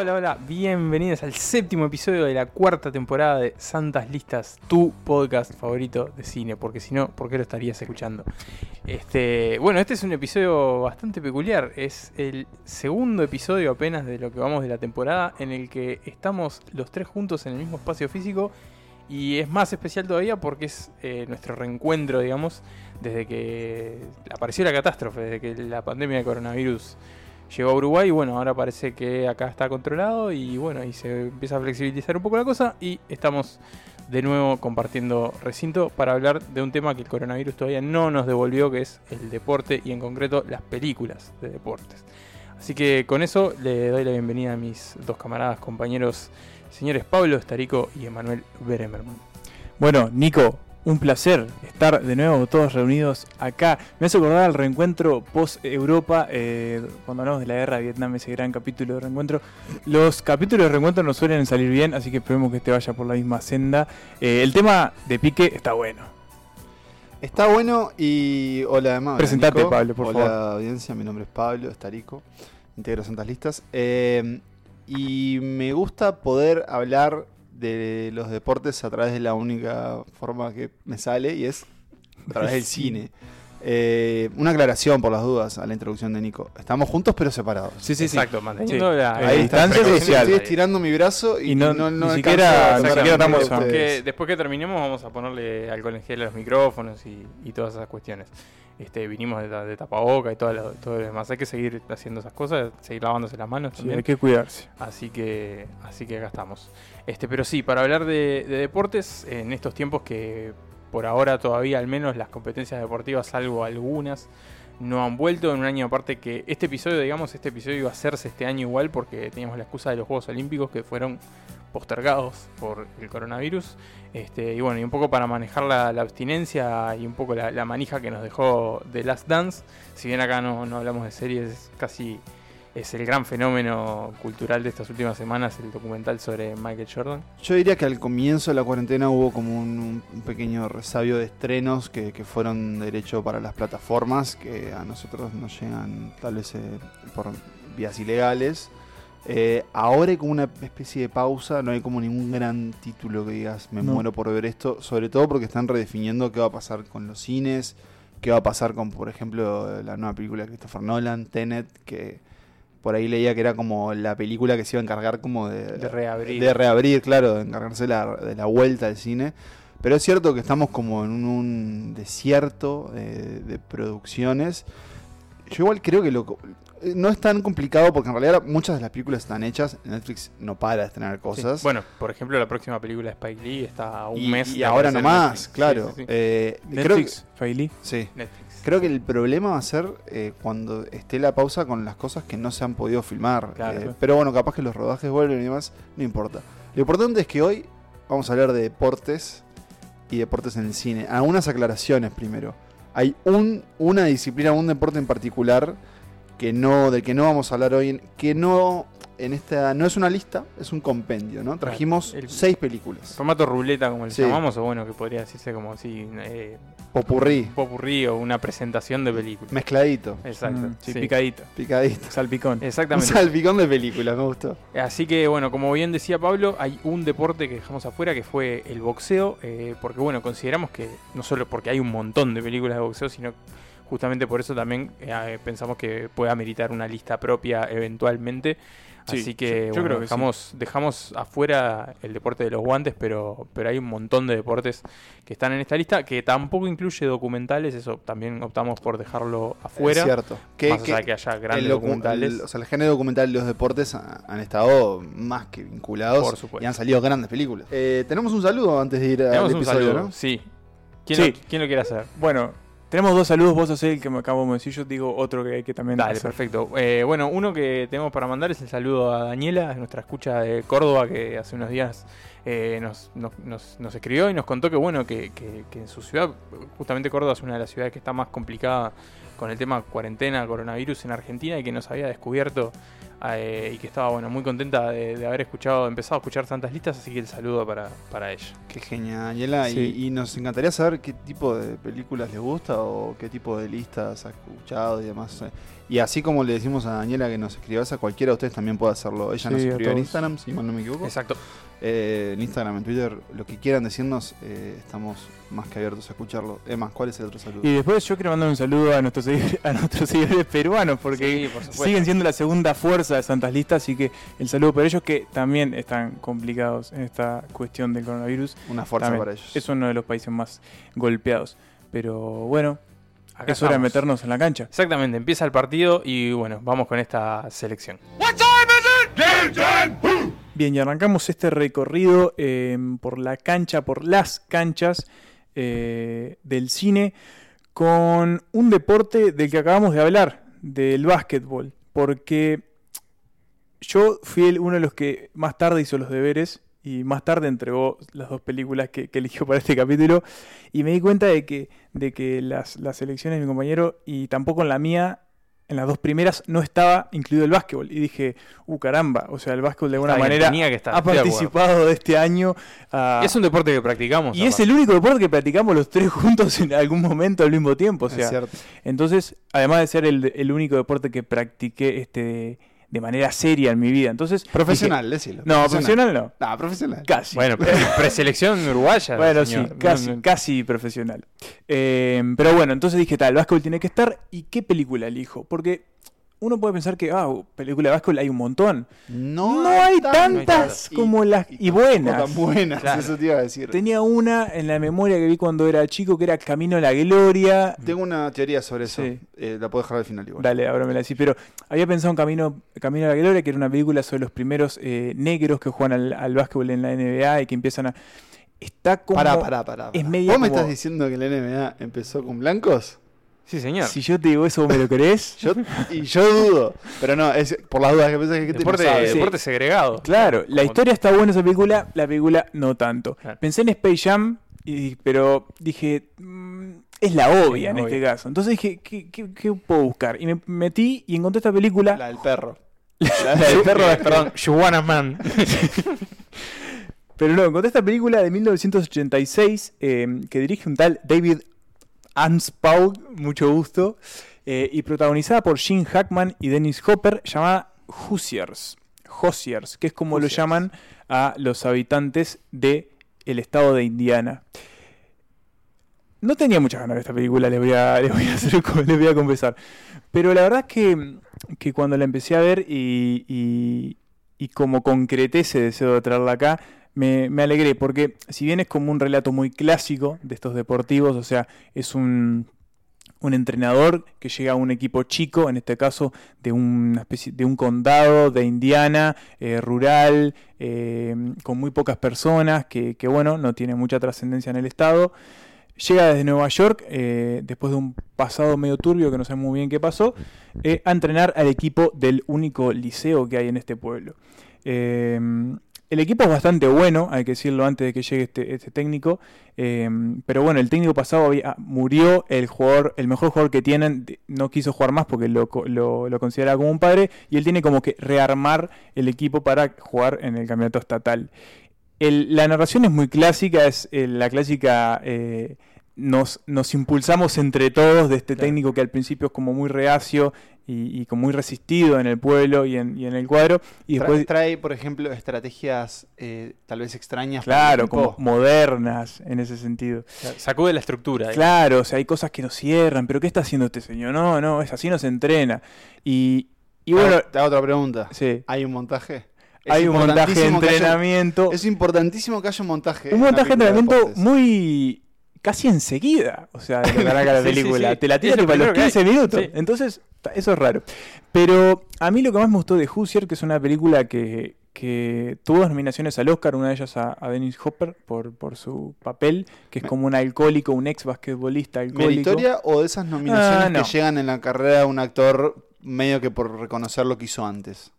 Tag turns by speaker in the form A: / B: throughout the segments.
A: Hola, hola. Bienvenidos al séptimo episodio de la cuarta temporada de Santas Listas, tu podcast favorito de cine, porque si no, ¿por qué lo estarías escuchando? Este, bueno, este es un episodio bastante peculiar. Es el segundo episodio apenas de lo que vamos de la temporada en el que estamos los tres juntos en el mismo espacio físico y es más especial todavía porque es eh, nuestro reencuentro, digamos, desde que apareció la catástrofe, desde que la pandemia de coronavirus llegó a Uruguay y bueno, ahora parece que acá está controlado y bueno, y se empieza a flexibilizar un poco la cosa y estamos de nuevo compartiendo recinto para hablar de un tema que el coronavirus todavía no nos devolvió, que es el deporte y en concreto las películas de deportes. Así que con eso le doy la bienvenida a mis dos camaradas, compañeros, señores Pablo Estarico y Emanuel Beremerman.
B: Bueno, Nico, un placer estar de nuevo todos reunidos acá. Me hace acordar al reencuentro post-Europa, eh, cuando hablamos de la guerra de Vietnam, ese gran capítulo de reencuentro. Los capítulos de reencuentro no suelen salir bien, así que esperemos que este vaya por la misma senda. Eh, el tema de Pique está bueno.
C: Está bueno y hola además.
B: Presentate, Pablo, por
C: hola,
B: favor.
C: audiencia, mi nombre es Pablo Estarico, integro Santas Listas. Eh, y me gusta poder hablar de los deportes a través de la única forma que me sale y es a través del cine. Eh, una aclaración por las dudas a la introducción de Nico. Estamos juntos pero separados.
B: Sí, sí, sí.
A: Exacto, manteniendo
B: Sí.
A: la,
B: Ahí está,
A: distancia
B: estoy-
A: social.
C: Estoy estirando mi brazo y,
B: Y no-
C: no, no
B: ni siquiera- ni estamos-
A: después que terminemos vamos a ponerle alcohol en gel a los micrófonos y, y todas esas cuestiones. Este, vinimos de, de tapaboca y todo lo, todo lo demás. Hay que seguir haciendo esas cosas, seguir lavándose las manos
B: Sí,
A: también.
B: hay que cuidarse.
A: Así que, así que acá estamos. Este, pero sí, para hablar de, de deportes, en estos tiempos que por ahora todavía al menos las competencias deportivas, salvo algunas, no han vuelto en un año aparte que este episodio, digamos, este episodio iba a hacerse este año igual porque teníamos la excusa de los Juegos Olímpicos que fueron postergados por el coronavirus. Este, y bueno, y un poco para manejar la, abstinencia y un poco la, manija que nos dejó The Last Dance. Si bien acá no, no hablamos de series, es casi es el gran fenómeno cultural de estas últimas semanas, el documental sobre Michael Jordan.
C: Yo diría que al comienzo de la cuarentena hubo como un, un pequeño resabio de estrenos que, que fueron derecho para las plataformas, que a nosotros nos llegan tal vez eh, por vías ilegales. Eh, ahora hay como una especie de pausa, no hay como ningún gran título que digas me
B: No.
C: muero por ver esto, sobre todo porque están redefiniendo qué va a pasar con los cines, qué va a pasar con, por ejemplo, la nueva película de Christopher Nolan, Tenet, que por ahí leía que era como la película que se iba a encargar como de,
A: De reabrir.
C: de reabrir, claro, de encargarse la- de la vuelta al cine. Pero es cierto que estamos como en un, un desierto de, de producciones. Yo igual creo que lo, eh, no es tan complicado porque en realidad muchas de las películas están hechas. Netflix no para de estrenar
A: Sí.
C: cosas.
A: Bueno, por ejemplo, la próxima película de Spike Lee está a un
C: y,
A: mes.
C: y
A: de
C: ahora nomás,
A: Netflix.
C: claro.
A: Sí, sí, sí.
C: Eh, creo que-
B: Netflix, Faili.
C: sí.
A: Netflix.
C: Creo que el problema va a ser eh, cuando esté la pausa con las cosas que no se han podido filmar.
A: Claro.
C: Eh, pero bueno, capaz que los rodajes vuelven y demás, no importa. Lo importante es que hoy vamos a hablar de deportes y deportes en el cine. Algunas aclaraciones primero. Hay un, una disciplina, un deporte en particular que no, del que no vamos a hablar hoy, que no en esta no es una lista, es un compendio, ¿no? Trajimos
A: el-
C: seis películas.
A: Formato ruleta, como le
C: Sí.
A: llamamos, o bueno, que podría decirse como si. Eh,
C: Popurrí,
A: popurrí o una presentación de película.
C: mezcladito,
A: Exacto.
B: Mm, sí,
A: sí.
B: picadito.
C: picadito.
B: Salpicón.
C: Un
A: Exactamente.
C: salpicón de películas, me gustó.
A: Así que bueno, como bien decía Pablo, hay un deporte que dejamos afuera que fue el boxeo, eh, porque bueno, consideramos que no solo porque hay un montón de películas de boxeo, sino justamente por eso también eh, pensamos que puede ameritar una lista propia eventualmente.
B: Sí,
A: Así que
B: yo
A: bueno,
B: creo que
A: dejamos, dejamos afuera el deporte de los guantes, pero, pero hay un montón de deportes que están en esta lista, que tampoco incluye documentales, eso también optamos por dejarlo afuera.
C: Es cierto. Que,
A: más
C: que
A: allá que haya grandes
C: el
A: documentales.
C: el- o sea, el género documental y los deportes ha- han estado más que vinculados
A: Por supuesto.
C: y han salido grandes películas. Eh, tenemos un saludo antes de ir al
A: Tenemos un
C: episodio,
A: saludo,
C: ¿no?
A: sí. ¿Quién,
B: Sí.
A: Lo, quién lo quiere hacer?
B: Bueno, tenemos dos saludos. Vos hacés el que me acabo de decir. Yo digo otro que hay que también.
A: Dale,
B: hacer.
A: perfecto. Eh, bueno, uno que tenemos para mandar es el saludo a Daniela, nuestra escucha de Córdoba, que hace unos días eh, nos, nos- nos- nos escribió y nos contó que bueno, que, que- que en su ciudad, justamente Córdoba es una de las ciudades que está más complicada con el tema cuarentena, coronavirus en Argentina y que nos había descubierto eh, y que estaba bueno muy contenta de, de haber escuchado, empezado a escuchar tantas listas, así que el saludo para, para ella.
C: Qué genial, Daniela. Y-
B: Sí.
C: Y, nos encantaría saber qué tipo de películas les gusta o qué tipo de listas ha escuchado y demás. Y así como le decimos a Daniela que nos escribas a cualquiera de ustedes también puede hacerlo. Ella nos
B: Sí,
C: escribió en. Instagram, si mal no me equivoco.
A: Exacto.
C: Eh, en Instagram, en Twitter, lo que quieran decirnos, eh, estamos más que abiertos a escucharlo. Emma, ¿cuál es el otro saludo?
B: Y después yo quiero mandar un saludo a nuestros seguidores, a nuestros seguidores peruanos, porque
A: Sí, por supuesto.
B: siguen siendo la segunda fuerza de Santas Listas, así que el saludo para ellos que también están complicados en esta cuestión del coronavirus.
C: Una fuerza
B: También.
C: para ellos.
B: Es uno de los países más golpeados. Pero bueno,
A: Acá
B: es hora de meternos en la cancha.
A: Exactamente, empieza el partido y bueno, vamos con esta selección.
B: Bien, y arrancamos este recorrido eh, por la cancha, por las canchas eh, del cine, con un deporte del que acabamos de hablar, del básquetbol. Porque yo fui el- uno de los que más tarde hizo los deberes y más tarde entregó las dos películas que, que eligió para este capítulo. Y me di cuenta de que, de que las, las elecciones de mi compañero y tampoco en la mía, en las dos primeras, no estaba incluido el básquetbol. Y dije, uh, caramba, o sea, el básquetbol de alguna
A: Está
B: manera
A: tenía que estar,
B: ha
A: de
B: participado de este año. ah,
A: Es un deporte que practicamos.
B: y es el único deporte que practicamos los tres juntos en algún momento al mismo tiempo. O
C: Es
B: sea,
C: cierto.
B: entonces, además de ser el, el único deporte que practiqué este, de manera seria en mi vida. Entonces,
C: Profesional, decilo.
B: dije, no, profesional no.
C: No, profesional.
B: Casi.
A: Bueno, pre- preselección uruguaya.
B: Bueno,
A: señor.
B: sí, casi,
A: No, no.
B: casi profesional. Eh, pero bueno, entonces dije, tal, el básquetbol tiene que estar. ¿Y qué película elijo? Porque uno puede pensar que, ah, película de básquetbol hay un montón.
C: No,
B: No, hay
C: tan-
B: tantas
C: y-
B: como las. Y,
C: tampoco
B: buenas.
C: tan buenas,
A: Claro.
C: eso te iba a decir.
B: Tenía una en la memoria que vi cuando era chico que era Camino a la Gloria.
C: Tengo una teoría sobre eso.
B: Sí.
C: Eh, la puedo dejar al final igual.
B: Dale, ahora me la decís. Pero había pensado en Camino, Camino a la Gloria, que era una película sobre los primeros eh, negros que juegan al, al básquetbol en la NBA y que empiezan a. Está como.
C: Pará, pará, pará.
B: es
C: ¿Vos me estás diciendo que la NBA empezó con blancos?
A: Sí, señor.
B: Si yo te digo eso, ¿vos me lo crees?
C: Yo, y yo dudo. Pero no, es por las dudas que pensás que
A: deporte,
C: no sabe.
B: sí.
A: deporte segregado.
B: Claro, la historia está buena esa película, la película no tanto.
A: Claro.
B: Pensé en Space Jam, y, pero dije, mm, es la obvia
A: Sí,
B: en
A: obvio.
B: este caso. Entonces dije, ¿qué, qué- qué puedo buscar? Y me metí y encontré esta película.
C: La del perro.
B: la del perro
A: Perdón, Juana Man.
B: Pero no, encontré esta película de 1986 eh, que dirige un tal David Anspaugh, mucho gusto, eh, y protagonizada por Gene Hackman y Dennis Hopper, llamada Hoosiers. Hoosiers, que es como lo llaman a los habitantes de el estado de Indiana. No tenía muchas ganas de esta película, les voy a, les voy a, hacer- les voy a confesar. Pero la verdad es que, que cuando la empecé a ver y, y, y como concreté ese deseo de traerla acá, me, alegré, porque si bien es como un relato muy clásico de estos deportivos, o sea, es un, un entrenador que llega a un equipo chico, en este caso de una especie de un condado de Indiana, eh, rural, eh, con muy pocas personas, que, bueno, no tiene mucha trascendencia en el estado. Llega desde Nueva York, eh, después de un pasado medio turbio que no sé muy bien qué pasó, a entrenar al equipo del único liceo que hay en este pueblo. El equipo es bastante bueno, hay que decirlo antes de que llegue este, este técnico. eh, pero bueno, el técnico pasado había- murió, el jugador, el mejor jugador que tienen, no quiso jugar más porque lo, lo, consideraba como un padre, y él tiene como que rearmar el equipo para jugar en el campeonato estatal. La narración es muy clásica, es eh, la clásica. eh, nos, nos impulsamos entre todos de este
A: Claro.
B: técnico que al principio es como muy reacio y, y como muy resistido en el pueblo y en, y en el cuadro. Y
C: Tra-
B: después,
C: trae, por ejemplo, estrategias eh, tal vez extrañas. para el
B: claro, como modernas en ese sentido.
A: Sacude la estructura. ¿eh?
B: Claro, o sea, hay cosas que nos cierran, pero ¿qué está haciendo este señor? No, no, es así no se entrena. Y, y bueno,
C: Ah, te hago otra pregunta.
B: sí,
C: ¿Hay un montaje? Es
B: hay un montaje de
C: haya-
B: entrenamiento.
C: Es importantísimo que haya un montaje.
B: un montaje de entrenamiento muy casi enseguida, o sea, de arranca la
A: Sí, sí,
B: película.
A: sí.
B: Te la
A: Es
B: tira
A: lo
B: tipo a los
A: primero que hay.
B: 15 minutos. Entonces, eso es raro. Pero a mí lo que más me gustó de Hoosier, que es una película que, que tuvo dos nominaciones al Oscar, una de ellas a, a Dennis Hopper por, por su papel, que es como un alcohólico, un ex basquetbolista alcohólico.
C: ¿Meritoria o de esas nominaciones
B: Ah, no.
C: que llegan en la carrera de un actor medio que por reconocer lo que hizo antes?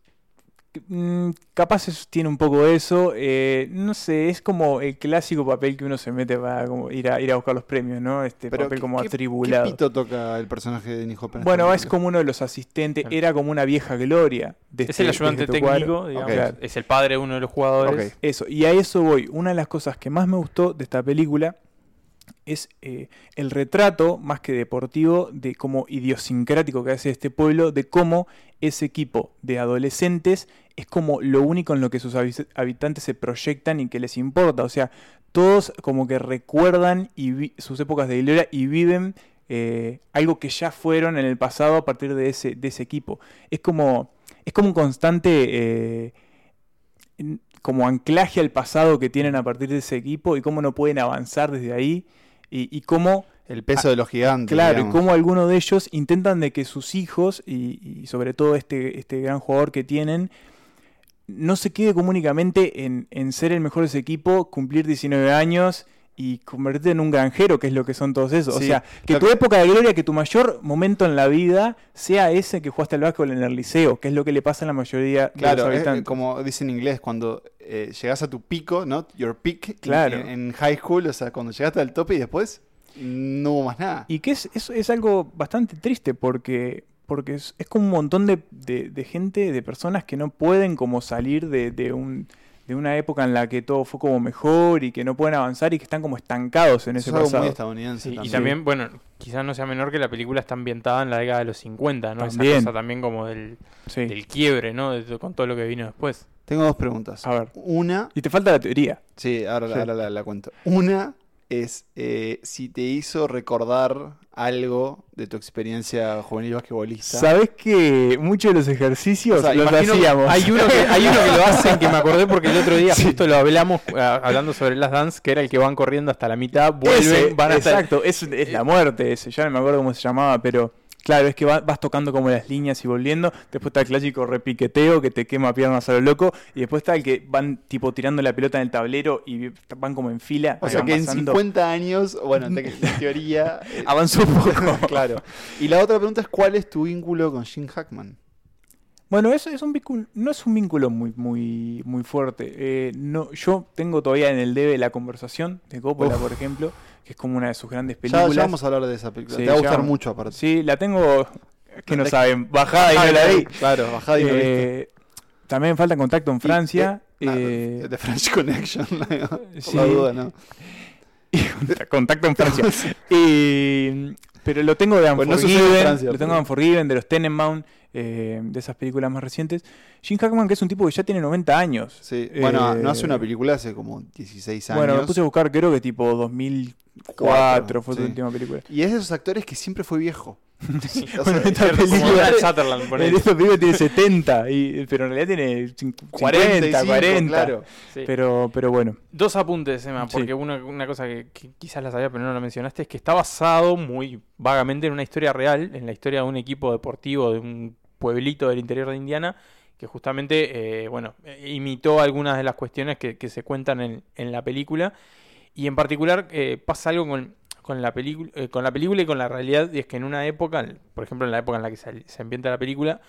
B: Mm, capaz eso tiene un poco de eso. eh, no sé, es como el clásico papel que uno se mete para como ir, a, ir a buscar los premios, ¿no? Este
C: Pero
B: papel
C: ¿qué-
B: como atribulado.
C: ¿Qué pito toca el personaje de Nick Hopper? en
B: Bueno, es como uno de los asistentes,
A: Claro.
B: era como una vieja gloria. De
A: Es
B: este-
A: el
B: de
A: ayudante
B: este
A: técnico,
B: cuadro.
A: digamos,
C: Ok.
A: es el padre de uno de los jugadores.
B: Eso, y a eso voy. Una de las cosas que más me gustó de esta película es eh, el retrato, más que deportivo, de cómo idiosincrático que hace este pueblo, de cómo ese equipo de adolescentes es como lo único en lo que sus habi- habitantes se proyectan y que les importa. O sea, todos como que recuerdan y sus épocas de gloria y viven eh, algo que ya fueron en el pasado a partir de ese, equipo. Es como, es como un constante... eh, como anclaje al pasado que tienen a partir de ese equipo y cómo no pueden avanzar desde ahí y, y cómo,
C: El peso de los gigantes.
B: claro, y cómo algunos de ellos intentan de que sus hijos y, y sobre todo este, este gran jugador que tienen no se quede como únicamente en, en ser el mejor de ese equipo, cumplir 19 años y convertirte en un granjero, que es lo que son todos esos. o sea, que tu
C: que-
B: época de gloria, que tu mayor momento en la vida sea ese que jugaste al básquetbol en el liceo, que es lo que le pasa a la mayoría de
C: Claro,
B: los
C: es-
B: habitantes.
C: como dice en inglés, cuando eh, llegas a tu pico, ¿no? Your peak
B: Claro.
C: en, en high school, o sea, cuando llegaste al tope y después no hubo más nada.
B: Y que es, es, es algo bastante triste porque, porque es, es como un montón de, de- de gente, de personas que no pueden como salir de, de un, de una época en la que todo fue como mejor y que no pueden avanzar y que están como estancados en
C: Eso
B: ese
C: es
B: pasado.
C: muy estadounidense.
A: Sí, y
C: también.
A: también, bueno, quizás no sea menor que la película está ambientada en la década de los 50, ¿no?
B: También.
A: Esa cosa también como del,
B: Sí.
A: del quiebre, ¿no? De- con todo lo que vino después.
C: Tengo dos preguntas.
B: A ver.
C: Una,
B: Y te falta la teoría.
C: sí, ahora,
B: Sí.
C: ahora la, la cuento. Una es eh, si te hizo recordar algo de tu experiencia juvenil basquetbolista.
B: ¿Sabes que muchos de los ejercicios
C: O sea,
B: los hacíamos?
A: Hay uno, que, hay uno que lo hacen que me acordé porque el otro día justo lo hablamos ah, hablando sobre las dance, que era el que van corriendo hasta la mitad, vuelven,
B: Ese,
A: van hasta
B: exacto, es, es la muerte ese, ya no me acuerdo cómo se llamaba, pero claro, es que va- vas tocando como las líneas y volviendo, después está el clásico repiqueteo que te quema piernas a lo loco, y después está el que van tipo tirando la pelota en el tablero y van como en fila.
C: O sea que en
B: pasando.
C: 50 años, bueno, en, te- en teoría... eh,
B: avanzó un poco.
C: claro. Y la otra pregunta es ¿cuál es tu vínculo con Jim Hackman?
B: Bueno, eso es un vínculo, no es un vínculo muy, muy, muy fuerte. Eh, no, yo tengo todavía en el debe la conversación de Coppola,
C: Uf.
B: por ejemplo, que es como una de sus grandes películas.
C: ya vamos a hablar de esa película.
B: Sí,
C: te va a gustar mucho aparte.
B: Sí, la tengo, que no saben, bajada y no la vi.
C: Claro, bajada y no.
B: Eh, también falta contacto en Francia.
C: Y, eh, The French Connection, por
B: sí.
C: la duda, ¿no?
B: contacto en Francia. Y- pero lo tengo de
C: no
B: Unforgiven, lo tengo de Unforgiven, de los Tenenbaum, eh, de esas películas más recientes. Jim Hackman, que es un tipo que ya tiene 90 años.
C: Sí. Bueno, no hace
B: Eh,
C: una película hace como 16 años.
B: Bueno, me puse a buscar, creo que tipo 2004 fue su
C: sí.
B: última película.
C: Y es de esos actores que siempre fue viejo. O
B: Bueno, esta
C: es-
B: película-
A: Sutherland,
B: En
A: ponele.
B: esta película tiene 70, y, pero en realidad tiene cin- 40,
C: 55,
B: 40.
C: Claro.
A: Sí.
B: Pero, pero bueno.
A: Dos apuntes, Emma,
B: Sí.
A: porque una, una cosa que, que quizás la sabía pero no la mencionaste es que está basado muy vagamente en una historia real, en la historia de un equipo deportivo de un pueblito del interior de Indiana que justamente, eh, bueno, eh, imitó algunas de las cuestiones que, que se cuentan en, en la película. Y en particular eh, pasa algo con, la película eh, con la película y con la realidad y es que en una época, por ejemplo en la época en la que se, se ambienta la película,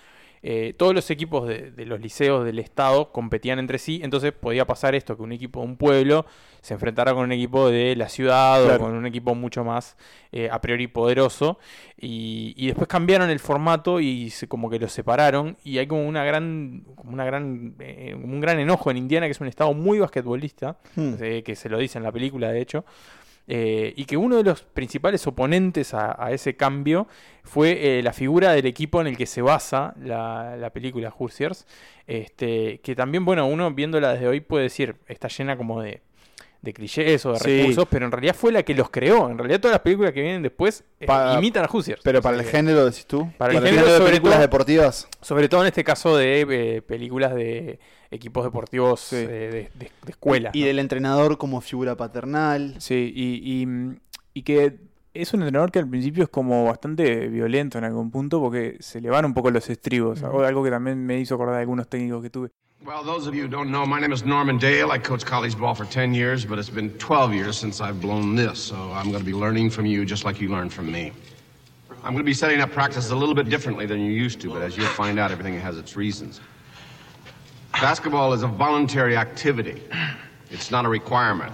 A: eh, todos los equipos de, de los liceos del estado competían entre sí, entonces podía pasar esto, que un equipo de un pueblo se enfrentara con un equipo de la ciudad
B: Claro.
A: o con un equipo mucho más eh, a priori poderoso, y, y después cambiaron el formato y se, como que los separaron, y hay como una gran, como una gran, eh, un gran enojo en Indiana, que es un estado muy basquetbolista,
C: Hmm.
A: eh, que se lo dice en la película de hecho, eh, y que uno de los principales oponentes a, ese cambio fue eh, la figura del equipo en el que se basa la, la película Hoosiers, este, que también, bueno, uno viéndola desde hoy puede decir, está llena como de, de clichés o de
B: Sí.
A: recursos, pero en realidad fue la que los creó. En realidad todas las películas que vienen después eh, imitan a Hoosiers.
C: Pero para el género, decís tú.
A: para el
C: el
A: género,
C: de películas deportivas.
A: Sobre todo en este caso de eh, películas de equipos deportivos
B: Sí.
A: eh, de, de- de escuela.
C: Y
A: ¿no?
C: del entrenador como figura paternal.
B: Sí, y, y, y que es un entrenador que al principio es como bastante violento en algún punto porque se le van un poco los estribos. Algo que también me hizo acordar de algunos técnicos que tuve.
D: Well, those of you who don't know, my name is Norman Dale. I coached college ball for 10 years, but it's been 12 years since I've blown this, so I'm going to be learning from you just like you learned from me. I'm going to be setting up practice a little bit differently than you used to, but as you'll find out, everything has its reasons. Basketball is a voluntary activity. It's not a requirement.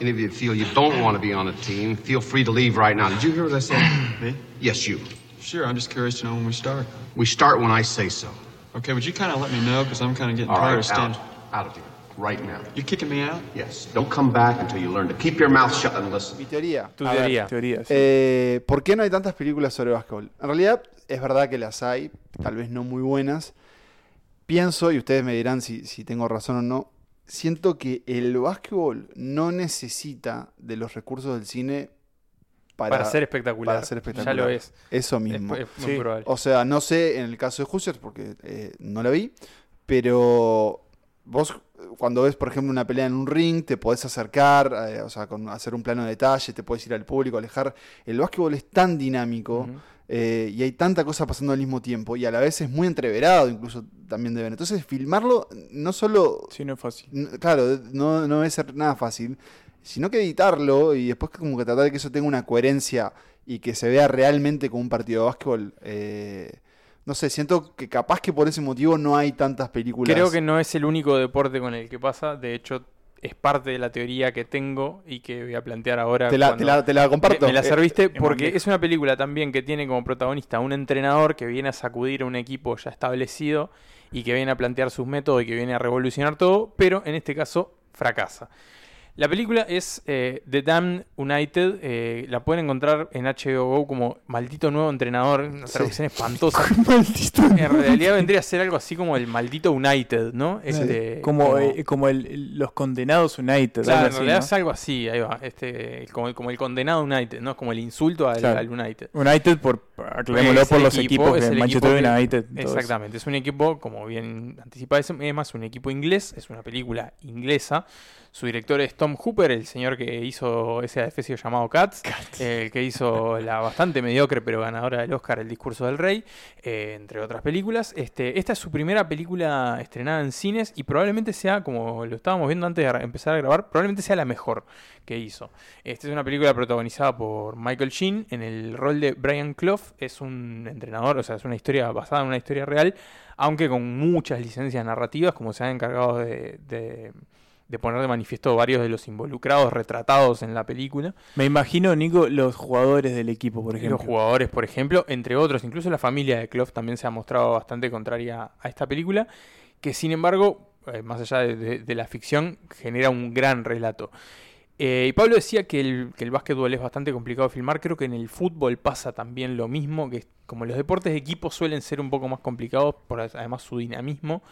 D: Any of you feel you don't want to be on a team, feel free to leave right now. Did you hear what I said?
E: Me?
D: Yes, you.
E: Sure, I'm just curious to know when we start.
D: We start when I say so.
E: Okay, would you kind of let me know? Because I'm kind of getting
D: All
E: tired
D: right,
E: of standing.
D: out. Out of here. Right now.
E: You kicking me out?
D: Yes. Don't come back until you learn to keep your mouth shut and listen.
C: Mi teoría.
A: Tu
B: A ver,
A: teoría.
B: teoría, sí.
C: Eh, ¿Por qué no hay tantas películas sobre básquetbol? En realidad, es verdad que las hay, tal vez no muy buenas. Pienso, y ustedes me dirán si, si tengo razón o no, siento que el básquetbol no necesita de los recursos del cine para,
A: Para, ser espectacular.
C: para ser espectacular.
A: Ya lo es.
C: Eso
A: Es,
C: mismo.
A: es muy
B: Sí.
A: probable.
C: O sea, no sé en el caso de Hoosiers, porque eh, no la vi, pero vos cuando ves, por ejemplo, una pelea en un ring, te podés acercar, eh, o sea, con hacer un plano de detalle, te podés ir al público, alejar. El básquetbol es tan dinámico eh, y hay tanta cosa pasando al mismo tiempo y a la vez es muy entreverado, incluso también de ver. Entonces, filmarlo no solo
B: Sí, no es fácil.
C: Claro, no, no debe ser nada fácil, sino que editarlo y después como que tratar de que eso tenga una coherencia y que se vea realmente como un partido de básquetbol. eh, no sé, siento que capaz que por ese motivo no hay tantas películas.
A: Creo que no es el único deporte con el que pasa. De hecho, es parte de la teoría que tengo y que voy a plantear ahora.
C: te la, te la- te la comparto.
A: Me, me la
C: Eh,
A: serviste
C: eh,
A: porque es una película también que tiene como protagonista un entrenador que viene a sacudir a un equipo ya establecido y que viene a plantear sus métodos y que viene a revolucionar todo, pero en este caso fracasa. La película es eh, The Damned United, eh, la pueden encontrar en HBO Go como Maldito Nuevo Entrenador, una
C: Sí.
A: traducción espantosa.
B: Maldito.
A: En realidad vendría a ser algo así como el Maldito United, ¿no? Este,
B: Como, eh, como el- el- los condenados United.
A: Claro,
B: algo
A: en realidad
B: ¿no?
A: es algo así, ahí va. Este, como, el- como el condenado United, ¿no? Como el insulto al,
B: Claro.
A: al United.
B: United, por, aclarémoslo, por los
A: equipo,
B: equipos,
A: es
B: que
A: el
B: Manchester
A: equipo que-
B: United. todo eso.
A: Exactamente, es un equipo, como bien anticipa, es es más un equipo inglés, es una película inglesa. Su director es Tom Hooper, el señor que hizo ese adefesio llamado Cats, eh, el que hizo la bastante mediocre pero ganadora del Oscar El discurso del rey, eh, entre otras películas. Este, esta es su primera película estrenada en cines y probablemente sea, como lo estábamos viendo antes de empezar a grabar, probablemente sea la mejor que hizo. Esta es una película protagonizada por Michael Sheen en el rol de Brian Clough, es un entrenador, o sea, es una historia basada en una historia real, aunque con muchas licencias narrativas, como se han encargado de, de- de poner de manifiesto varios de los involucrados retratados en la película.
B: Me imagino, Nico, los jugadores del equipo, por ejemplo.
A: Los jugadores, por ejemplo, entre otros, incluso la familia de Clough también se ha mostrado bastante contraria a esta película, que sin embargo, eh, más allá de, de- de la ficción, genera un gran relato. Eh, y Pablo decía que el, que el básquetbol es bastante complicado de filmar, creo que en el fútbol pasa también lo mismo, que como los deportes de equipo suelen ser un poco más complicados, por además su dinamismo,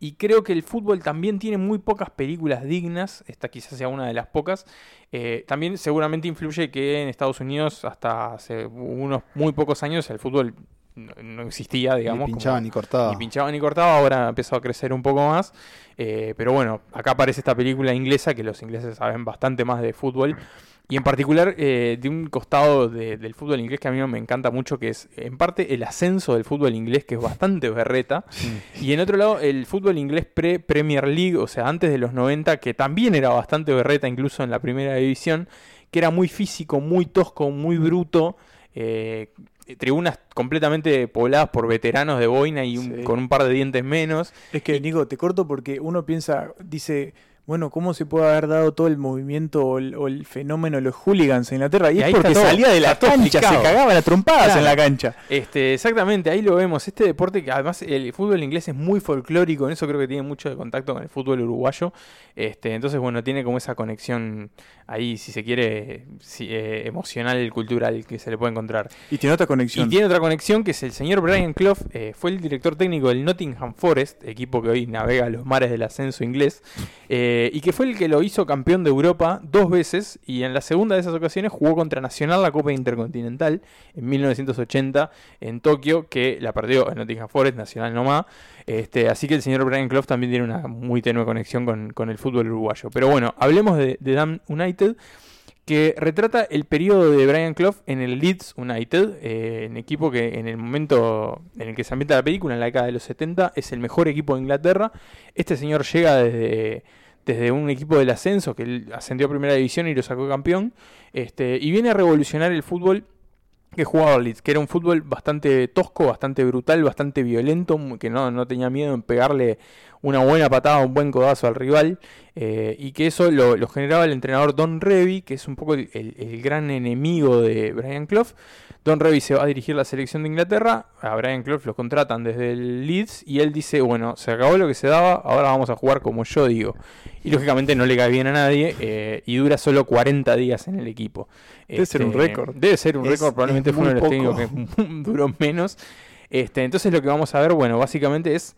A: y creo que el fútbol también tiene muy pocas películas dignas. Esta quizás sea una de las pocas. Eh, también seguramente influye que en Estados Unidos hasta hace unos muy pocos años el fútbol no, no existía, digamos.
C: ni pinchaba
A: como-
C: ni cortaba.
A: ni pinchaba ni cortaba, ahora empezó a crecer un poco más. Eh, pero bueno, acá aparece esta película inglesa que los ingleses saben bastante más de fútbol. Y en particular eh, de un costado de- del fútbol inglés que a mí me encanta mucho, que es en parte el ascenso del fútbol inglés, que es bastante berreta. Y en otro lado, el fútbol inglés pre-Premier League, o sea, antes de los 90, que también era bastante berreta, incluso en la primera división, que era muy físico, muy tosco, muy bruto. eh, tribunas completamente pobladas por veteranos de boina y un-
B: Sí.
A: con un par de dientes menos.
B: Es que, Nico, te corto porque uno piensa, dice, bueno, ¿cómo se puede haber dado todo el movimiento o el, o el fenómeno de los hooligans en Inglaterra? Y,
A: Y
B: es porque salía de la cancha, se cagaban a trompadas
A: Claro.
B: en la cancha.
A: Este, exactamente, ahí lo vemos. Este deporte que además el fútbol inglés es muy folclórico, en eso creo que tiene mucho de contacto con el fútbol uruguayo. Este, entonces, bueno, tiene como esa conexión ahí, si se quiere, si- eh, emocional, cultural que se le puede encontrar.
B: Y tiene otra
A: Y
B: conexión.
A: tiene otra conexión que es el señor Brian Clough, eh, fue el director técnico del Nottingham Forest, equipo que hoy navega los mares del ascenso inglés, eh, y que fue el que lo hizo campeón de Europa dos veces, y en la segunda de esas ocasiones jugó contra Nacional la Copa Intercontinental en 1980 en Tokio, que la perdió en Nottingham Forest, Nacional nomás. Este, así que el señor Brian Clough también tiene una muy tenue conexión con, con el fútbol uruguayo. Pero bueno, hablemos de, de Dam United que retrata el periodo de Brian Clough en el Leeds United, eh, en equipo que en el momento en el que se ambienta la película, en la década de los 70, es el mejor equipo de Inglaterra. Este señor llega desde, desde un equipo del ascenso, que ascendió a primera división y lo sacó campeón, este, y viene a revolucionar el fútbol que jugaba Leeds, que era un fútbol bastante tosco, bastante brutal, bastante violento, que no, no tenía miedo en pegarle una buena patada, un buen codazo al rival, eh, y que eso lo, generaba el entrenador Don Revy, que es un poco el gran enemigo de Brian Clough. Don Revy se va a dirigir la selección de Inglaterra, a Brian Clough lo contratan desde el Leeds, y él dice, bueno, se acabó lo que se daba, ahora vamos a jugar como yo digo. Y lógicamente no le cae bien a nadie, eh, y dura solo 40 días en el equipo.
B: Debe ser un récord.
A: Debe ser un récord, probablemente fue uno de los técnicos que duró menos. Este, entonces lo que vamos a ver, bueno, básicamente es,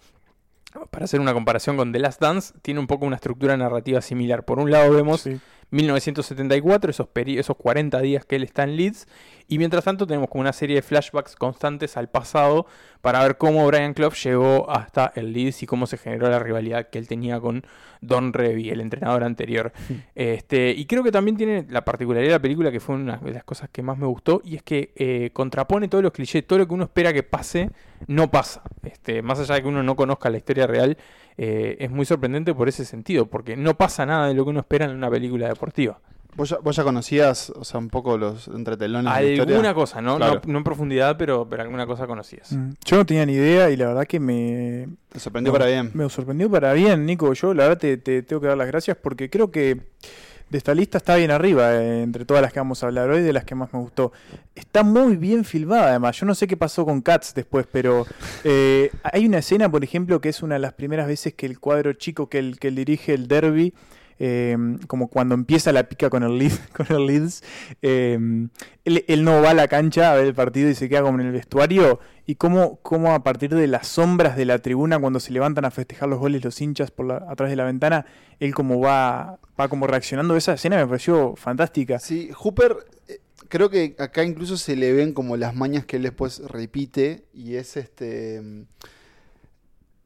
A: para hacer una comparación con The Last Dance, tiene un poco una estructura narrativa similar. Por un lado vemos
B: Sí.
A: 1974, esos, esos 40 días que él está en Leeds, y mientras tanto tenemos como una serie de flashbacks constantes al pasado para ver cómo Brian Clough llegó hasta el Leeds y cómo se generó la rivalidad que él tenía con Don Revy, el entrenador anterior. Este, y creo que también tiene la particularidad de la película, que fue una de las cosas que más me gustó, y es que eh, contrapone todos los clichés, todo lo que uno espera que pase, no pasa. Este, más allá de que uno no conozca la historia real, eh, es muy sorprendente por ese sentido, porque no pasa nada de lo que uno espera en una película deportiva.
C: ¿Vos ya, vos ya conocías, o sea, un poco los entretelones de la
A: Alguna
C: historia?
A: cosa, ¿no?
C: Claro.
A: No, no en profundidad, pero, pero alguna cosa conocías.
B: Mm. Yo no tenía ni idea y la verdad que me,
C: Te sorprendió
B: No,
C: para bien.
B: Me sorprendió para bien, Nico. Yo la verdad te, te tengo que dar las gracias porque creo que de esta lista está bien arriba, eh, entre todas las que vamos a hablar hoy, de las que más me gustó. Está muy bien filmada además. Yo no sé qué pasó con Cats después, pero eh, hay una escena, por ejemplo, que es una de las primeras veces que el cuadro chico que él, que él dirige el derby, eh, como cuando empieza la pica con el, Leeds, con el Leeds, él, él no va a la cancha a ver el partido y se queda como en el vestuario. Y cómo, cómo a partir de las sombras de la tribuna, cuando se levantan a festejar los goles los hinchas por la, atrás de la ventana, él como va, va como reaccionando. Esa escena me pareció fantástica.
C: Sí, Hooper, eh, creo que acá incluso se le ven como las mañas que él después repite y es este...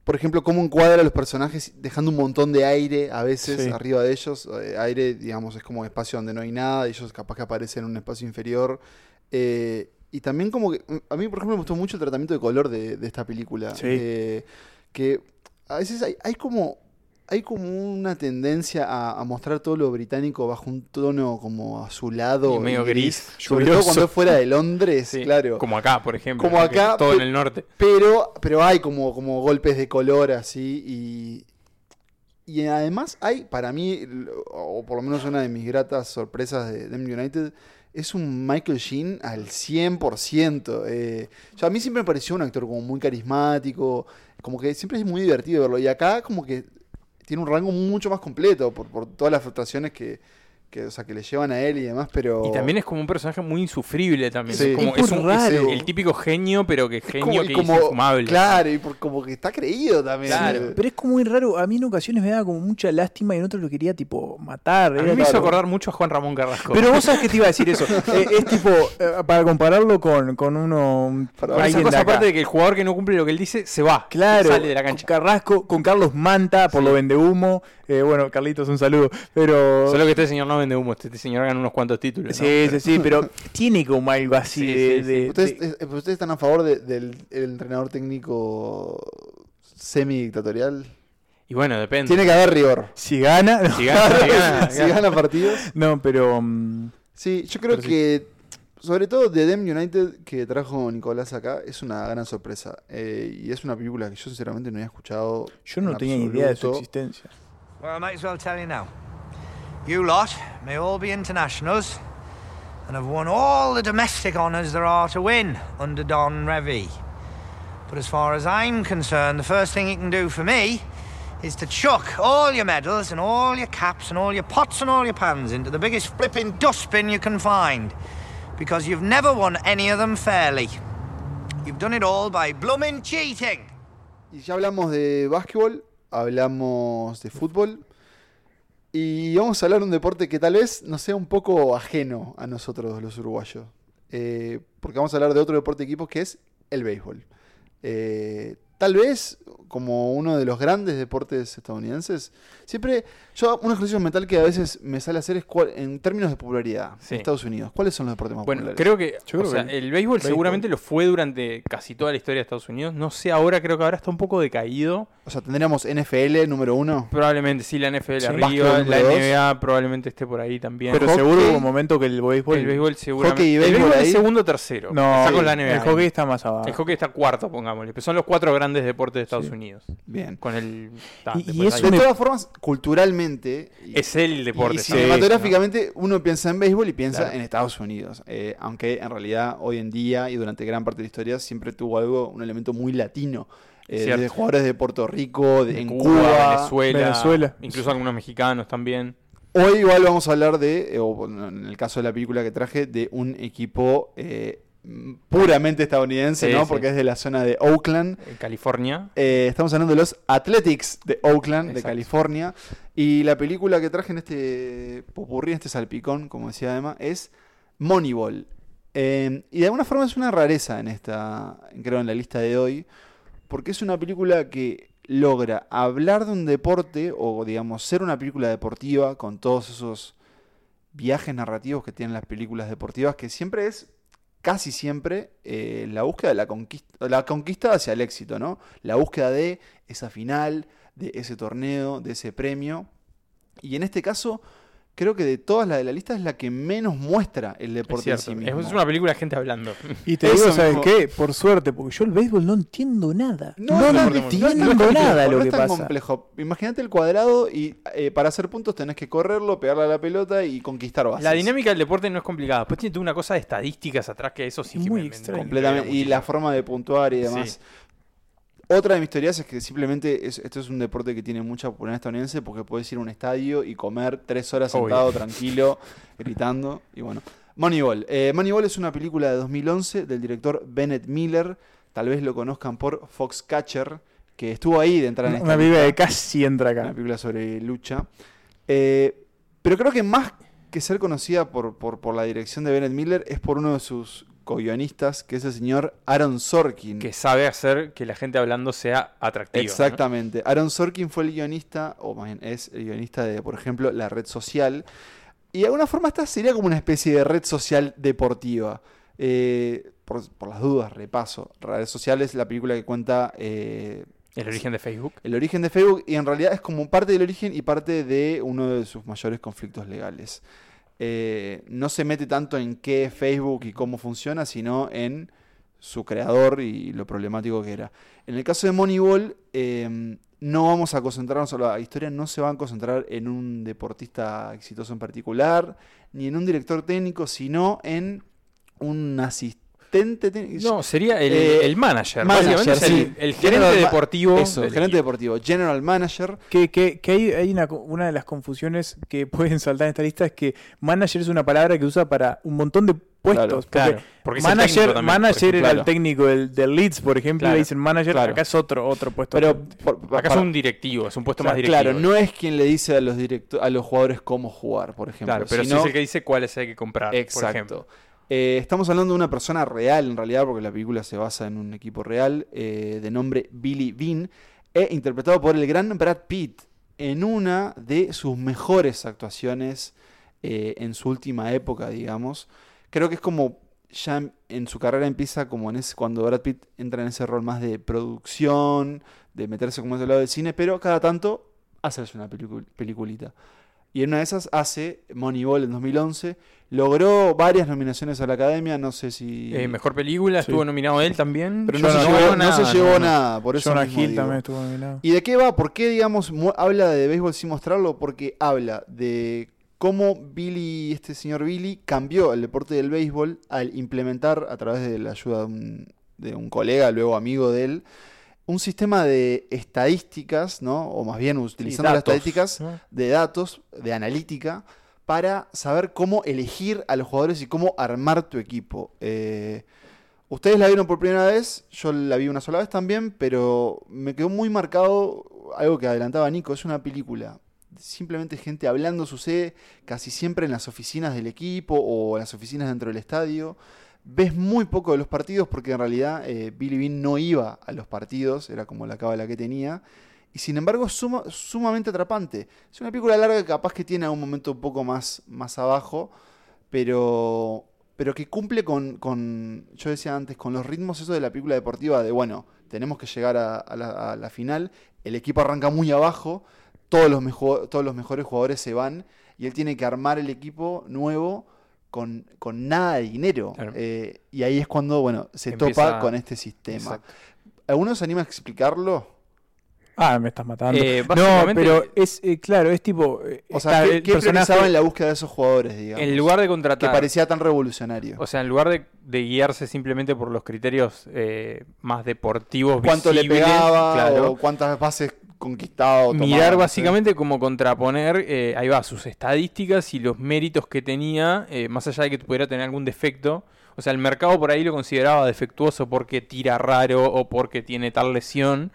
C: Por ejemplo, cómo encuadra a los personajes dejando un montón de aire a veces
B: Sí.
C: arriba de ellos. eh, aire, digamos, es como un espacio donde no hay nada, ellos capaz que aparecen en un espacio inferior. Eh, y también como que... A mí, por ejemplo, me gustó mucho el tratamiento de color de, de esta película.
B: Sí.
C: Eh, que a veces hay, hay como... Hay como una tendencia a, a mostrar todo lo británico bajo un tono como azulado
A: Y medio gris,
C: sobre todo cuando es fuera de Londres,
A: Sí,
C: claro.
A: Como acá, por ejemplo.
C: Como acá,
A: Todo en el norte.
C: Pero, pero hay como, como golpes de color así y... Y además hay, para mí, o por lo menos una de mis gratas sorpresas de Dem United, es un Michael Sheen al 100%. Eh, o sea, a mí siempre me pareció un actor como muy carismático, como que siempre es muy divertido verlo. Y acá como que tiene un rango mucho más completo por, por todas las frustraciones que, que, o sea, que le llevan a él y demás, pero...
A: Y también es como un personaje muy insufrible también.
C: Sí.
A: Es, como,
B: Es
A: un- es el,
C: raro.
A: el típico genio, pero que
C: es
A: genio
C: como-
A: que
C: como-
A: es infumable.
C: Claro, y por- como que está creído también.
A: Claro.
B: Pero es como muy raro. A mí en ocasiones me daba como mucha lástima y en otros lo quería tipo matar.
A: A mí me hizo acordar mucho a Juan Ramón Carrasco.
B: Pero vos sabés que te iba a decir eso. Eh, es tipo, eh, para compararlo con, con uno. un-
C: Para-
A: Por esa
B: de
A: cosa
B: acá.
A: aparte de que el jugador que no cumple lo que él dice, se va.
B: Claro,
A: Sale de la cancha.
B: con Carrasco, con Carlos Manta, por
A: Sí.
B: lo vende humo. bueno, Carlitos, un saludo. Pero.
A: Solo que este señor no vende humo, este, este señor gana unos cuantos títulos. ¿no?
B: Sí, sí, sí, pero tiene como algo así
A: Sí,
B: de.
A: sí, sí.
B: de-
C: ¿Ustedes,
B: de-
C: eh, ¿Ustedes están a favor de- del el entrenador técnico semi-dictatorial?
A: Y bueno, depende.
C: Tiene que haber rigor.
B: Si gana. no.
A: Si gana, si gana,
C: si gana partidos.
B: No, pero. mm,
C: Sí, yo creo
B: Pero sí.
C: que, sobre todo The Dem United que trajo Nicolás acá, es una gran sorpresa. Eh, y es una película que yo sinceramente no había escuchado.
B: yo no
C: en
B: tenía ni idea de su
C: absoluto.
B: existencia.
F: Well, I might as well tell you now. You lot may all be internationals and have won all the domestic honours there are to win under Don Revy. But as far as I'm concerned, the first thing you can do for me is to chuck all your medals and all your caps and all your pots and all your pans into the biggest flipping dustbin you can find. Because you've never won any of them fairly. You've done it all by blooming cheating.
C: Y ya hablamos de básquetbol, hablamos de fútbol. Y vamos a hablar de un deporte que tal vez nos sea un poco ajeno a nosotros los uruguayos. Eh, porque vamos a hablar de otro deporte de equipos que es el béisbol. Eh, tal vez como uno de los grandes deportes estadounidenses. Siempre, yo un ejercicio mental que a veces me sale a hacer es cuál- en términos de popularidad
A: Sí.
C: en Estados Unidos. ¿Cuáles son los deportes más
A: Bueno,
C: populares?
A: creo que,
B: Yo creo
A: o sea,
B: que
A: el béisbol
B: béisbol.
A: seguramente lo fue durante casi toda la historia de Estados Unidos. No sé ahora, creo que ahora está un poco decaído.
C: O sea, tendríamos NFL número uno.
A: Probablemente sí, la NFL
C: Sí.
A: arriba, la
C: número dos.
A: NBA probablemente esté por ahí también.
B: Pero
C: Hockey-
B: seguro hubo un momento que el béisbol.
A: el béisbol seguramente.
C: Hockey y
A: el
C: béisbol
A: béisbol
C: ahí.
A: es segundo o tercero.
B: No,
A: está con la NBA.
B: el hockey está más abajo.
A: El hockey está cuarto, pongámosle. Pero son los cuatro grandes deportes de Estados Unidos.
C: Bien.
A: Con el. ta,
B: Y- y
A: después
B: es
A: hay-
C: De todas formas, culturalmente y,
A: es el deporte.
C: y cinematográficamente uno piensa en béisbol y piensa
A: Claro.
C: en Estados Unidos. Eh, aunque en realidad hoy en día y durante gran parte de la historia siempre tuvo algo, un elemento muy latino. Eh, de jugadores de Puerto Rico, de,
A: De
C: en
A: Cuba,
C: Cuba.
A: Venezuela,
B: Venezuela.
A: Incluso algunos mexicanos también.
C: Hoy igual vamos a hablar de, eh, o en el caso de la película que traje, de un equipo eh, puramente estadounidense,
A: Sí,
C: ¿no?
A: sí.
C: Porque es de la zona de Oakland.
A: California.
C: Eh, estamos hablando de los Athletics de Oakland, de. California. Y la película que traje en este popurrí, en este salpicón, como decía Emma, es Moneyball. Eh, y de alguna forma es una rareza en esta, creo, en la lista de hoy, porque es una película que logra hablar de un deporte, o digamos, ser una película deportiva, con todos esos viajes narrativos que tienen las películas deportivas, que siempre es, casi siempre, eh, la búsqueda de la conquista, la conquista hacia el éxito, ¿no? La búsqueda de esa final, de ese torneo, de ese premio. Y en este caso, creo que de todas las de la lista es la que menos muestra el
A: Es
C: deporte en
A: cierto.
C: sí
A: es
C: mismo.
A: una película de gente hablando.
B: Y te
C: Eso
B: digo, ¿sabes
C: mismo.
B: qué? Por suerte, porque yo el béisbol no entiendo nada.
C: No,
B: No,
C: no,
B: no,
C: no,
A: no,
B: entiendo
C: no es
B: nada lo
C: no
B: que
C: es tan
B: pasa.
C: complejo. Imagínate el cuadrado y eh, para hacer puntos tenés que correrlo, pegarle a la pelota y conquistar bases.
A: La dinámica del deporte no es complicada. Después tiene toda una cosa de estadísticas atrás que eso sí que
B: Muy
A: me-
B: extraño.
A: me
C: Completamente. Y la forma de puntuar y demás.
A: Sí.
C: Otra de mis teorías es que simplemente es- esto es un deporte que tiene mucha popularidad estadounidense porque puedes ir a un estadio y comer tres horas
A: Obvio.
C: sentado tranquilo, gritando. Y bueno. Moneyball. Eh, Moneyball es una película de 2011 del director Bennett Miller. Tal vez lo conozcan por Foxcatcher, que estuvo ahí de entrar en esta
B: Una película de casi entra
C: Una
B: acá.
C: película sobre lucha. Eh, pero creo que más que ser conocida por, por, por la dirección de Bennett Miller es por uno de sus co-guionistas, que es el señor Aaron Sorkin.
A: Que sabe hacer que la gente hablando sea atractiva. ¿no?
C: Exactamente. Aaron Sorkin fue el guionista, o más bien es el guionista de, por ejemplo, La Red Social. Y de alguna forma esta sería como una especie de red social deportiva. Eh, por, por las dudas, repaso. Red Social es la película que cuenta eh,
A: El origen de Facebook.
C: el origen de Facebook y en realidad es como parte del origen y parte de uno de sus mayores conflictos legales. Eh, no se mete tanto en qué es Facebook y cómo funciona, sino en su creador y lo problemático que era. En el caso de Moneyball, eh, no vamos a concentrarnos, la historia no se va a concentrar en un deportista exitoso en particular, ni en un director técnico, sino en un asistente técnico.
A: No, sería el,
C: Eh,
A: el manager.
C: sí.
A: el, gerente deportivo.
C: Eso, gerente deportivo, general manager.
B: Que, que, que hay, hay una, de las confusiones que pueden saltar en esta lista es que manager es una palabra que usa para un montón de puestos.
C: Claro,
B: porque
A: Claro, porque
B: manager,
A: también,
B: manager
A: ejemplo.
B: era
C: claro.
B: el técnico del, del Leeds, por ejemplo,
A: Claro,
B: le dicen manager,
C: claro.
B: acá es otro, otro puesto.
C: Pero por- por-
A: Acá
C: para-
A: es un directivo, es un puesto más
C: claro,
A: directivo.
C: claro, no es quien le dice a los directo- a los jugadores cómo jugar, por ejemplo.
A: Claro, pero sí
C: sino-
A: es el que dice cuáles hay que comprar, por ejemplo.
C: Eh, estamos hablando de una persona real en realidad, porque la película se basa en un equipo real, eh, de nombre Billy Bean, e interpretado por el gran Brad Pitt en una de sus mejores actuaciones eh, en su última época, digamos. Creo que es como ya en, su carrera empieza como en ese, cuando Brad Pitt entra en ese rol más de producción, de meterse como ese lado del cine, pero cada tanto hacerse una pelicu- peliculita. Y en una de esas hace Moneyball en 2011. Logró varias nominaciones a la academia, no sé si.
A: Eh, mejor película,
B: Sí.
A: estuvo nominado él también.
C: pero no, se llevó, no se llevó nada, por eso
B: Jonah Hill
C: digo.
B: también estuvo nominado.
C: ¿Y de qué va? ¿Por qué, digamos, habla de béisbol sin mostrarlo? Porque habla de cómo Billy, este señor Billy, cambió el deporte del béisbol al implementar, a través de la ayuda de un, de un colega, luego amigo de él, un sistema de estadísticas, ¿no? O más bien utilizando las estadísticas
A: ¿no?
C: de datos, de analítica, para saber cómo elegir a los jugadores y cómo armar tu equipo. Eh, Ustedes la vieron por primera vez, yo la vi una sola vez también, pero me quedó muy marcado algo que adelantaba Nico, es una película. Simplemente gente hablando sucede casi siempre en las oficinas del equipo o en las oficinas dentro del estadio, ves muy poco de los partidos porque en realidad eh, Billy Bean no iba a los partidos, era como la cábala que tenía. Y sin embargo, es suma- sumamente atrapante. Es una película larga que capaz que tiene algún momento un poco más, más abajo, pero, pero que cumple con, con, yo decía antes, con los ritmos eso de la película deportiva de, bueno, tenemos que llegar a, a la, a la final, el equipo arranca muy abajo, todos los, mejo- todos los mejores jugadores se van y él tiene que armar el equipo nuevo con, con nada de dinero.
A: Claro.
C: Eh, y ahí es cuando, bueno, se
A: Empieza-
C: topa con este sistema.
A: Exacto.
C: ¿Alguno se anima a explicarlo?
B: Ah, me estás matando.
A: Eh,
B: no, pero es, eh, claro, es tipo... eh,
C: O sea,
B: está
C: ¿qué,
B: el
C: qué
B: personaje-
C: en la búsqueda de esos jugadores, digamos?
A: En lugar de
C: que
A: contratar.
C: parecía tan revolucionario.
A: O sea, en lugar de, de guiarse simplemente por los criterios eh, más deportivos,
C: ¿Cuánto le
A: visibles,
C: pegaba
A: claro,
C: o cuántas bases conquistado? tomado,
A: mirar básicamente como contraponer, eh, ahí va, sus estadísticas y los méritos que tenía, eh, más allá de que pudiera tener algún defecto. O sea, el mercado por ahí lo consideraba defectuoso porque tira raro o porque tiene tal lesión,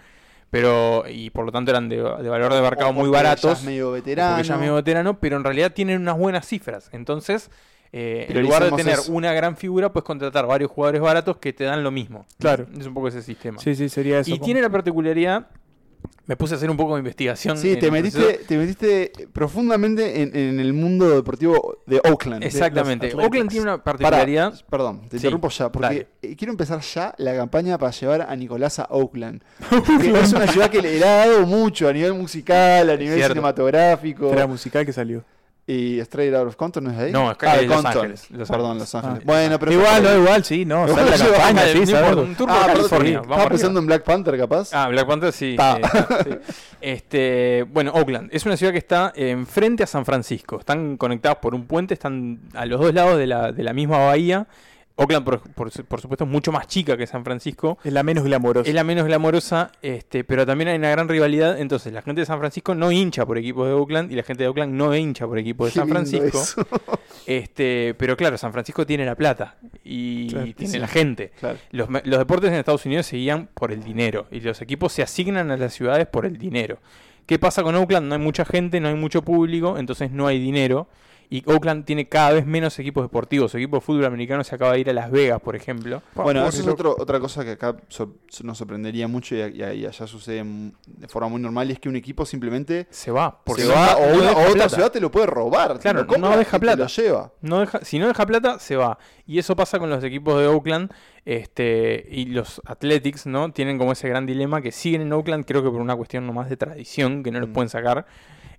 A: pero y por lo tanto eran de, de valor de mercado muy
C: porque ya
A: baratos.
C: es medio veterano.
A: Porque ya es medio veterano, pero en realidad tienen unas buenas cifras. Entonces, eh, en lugar de tener
C: eso.
A: una gran figura, puedes contratar varios jugadores baratos que te dan lo mismo.
B: Claro.
A: Es un poco ese sistema.
B: Sí, sí, sería eso.
A: y tiene la particularidad, me puse a hacer un poco de investigación.
C: Sí, te metiste, te metiste profundamente en, en el mundo deportivo de Oakland.
A: Exactamente. Oakland tiene una
C: Pará,
A: particularidad.
C: perdón, te
A: Sí,
C: interrumpo ya, porque
A: dale.
C: eh, quiero empezar ya la campaña para llevar a Nicolás a Oakland. Es una ciudad que le ha dado mucho a nivel musical, a nivel
A: Cierto.
C: cinematográfico.
B: Era musical que salió.
C: Y Straight Out of Compton no es ahí.
A: No, es
C: Ah,
A: de Los
C: Compton.
A: Ángeles, Los
C: Perdón,
A: Ángeles.
C: Los Ángeles.
B: Ah.
C: Bueno, pero
B: igual, no, igual, sí, no.
C: Igual
B: sale la campaña,
A: Ah,
B: sí,
A: un tour
C: Ah,
A: California.
C: estaba
A: vamos
C: pensando en Black Panther, capaz.
A: Ah, Black Panther sí. Eh, sí. Este, bueno, Oakland es una ciudad que está enfrente a San Francisco. Están conectados por un puente, están a los dos lados de la, de la misma bahía. Oakland, por, por por supuesto, es mucho más chica que San Francisco.
B: Es la menos glamorosa.
A: Es la menos glamorosa, este, pero también hay una gran rivalidad. Entonces, la gente de San Francisco no hincha por equipos de Oakland y la gente de Oakland no hincha por equipos de
C: Qué
A: San Francisco.
C: eso.
A: Este, pero claro, San Francisco tiene la plata y
B: Claro,
A: tiene
C: sí.
A: la gente.
C: Claro.
A: Los, los deportes en Estados Unidos se guían por el dinero y los equipos se asignan a las ciudades por el dinero. ¿Qué pasa con Oakland? No hay mucha gente, no hay mucho público, entonces no hay dinero. Y Oakland tiene cada vez menos equipos deportivos. Su equipo de fútbol americano se acaba de ir a Las Vegas, por ejemplo.
C: Bueno, eso es otro- otra cosa que acá sor- nos sorprendería mucho y, allá sucede de forma muy normal y es que un equipo simplemente
A: Se va. Porque
C: se va o,
A: no
C: una-
A: deja
C: o otra
A: plata.
C: ciudad te lo puede robar. te
A: Claro,
C: lo compra
A: no deja plata.
C: lo lleva.
A: No deja, si no deja plata, se va. Y eso pasa con los equipos de Oakland. Este, y los Athletics, ¿no? Tienen como ese gran dilema que siguen en Oakland, creo que por una cuestión nomás de tradición, que no los
C: Mm.
A: pueden sacar.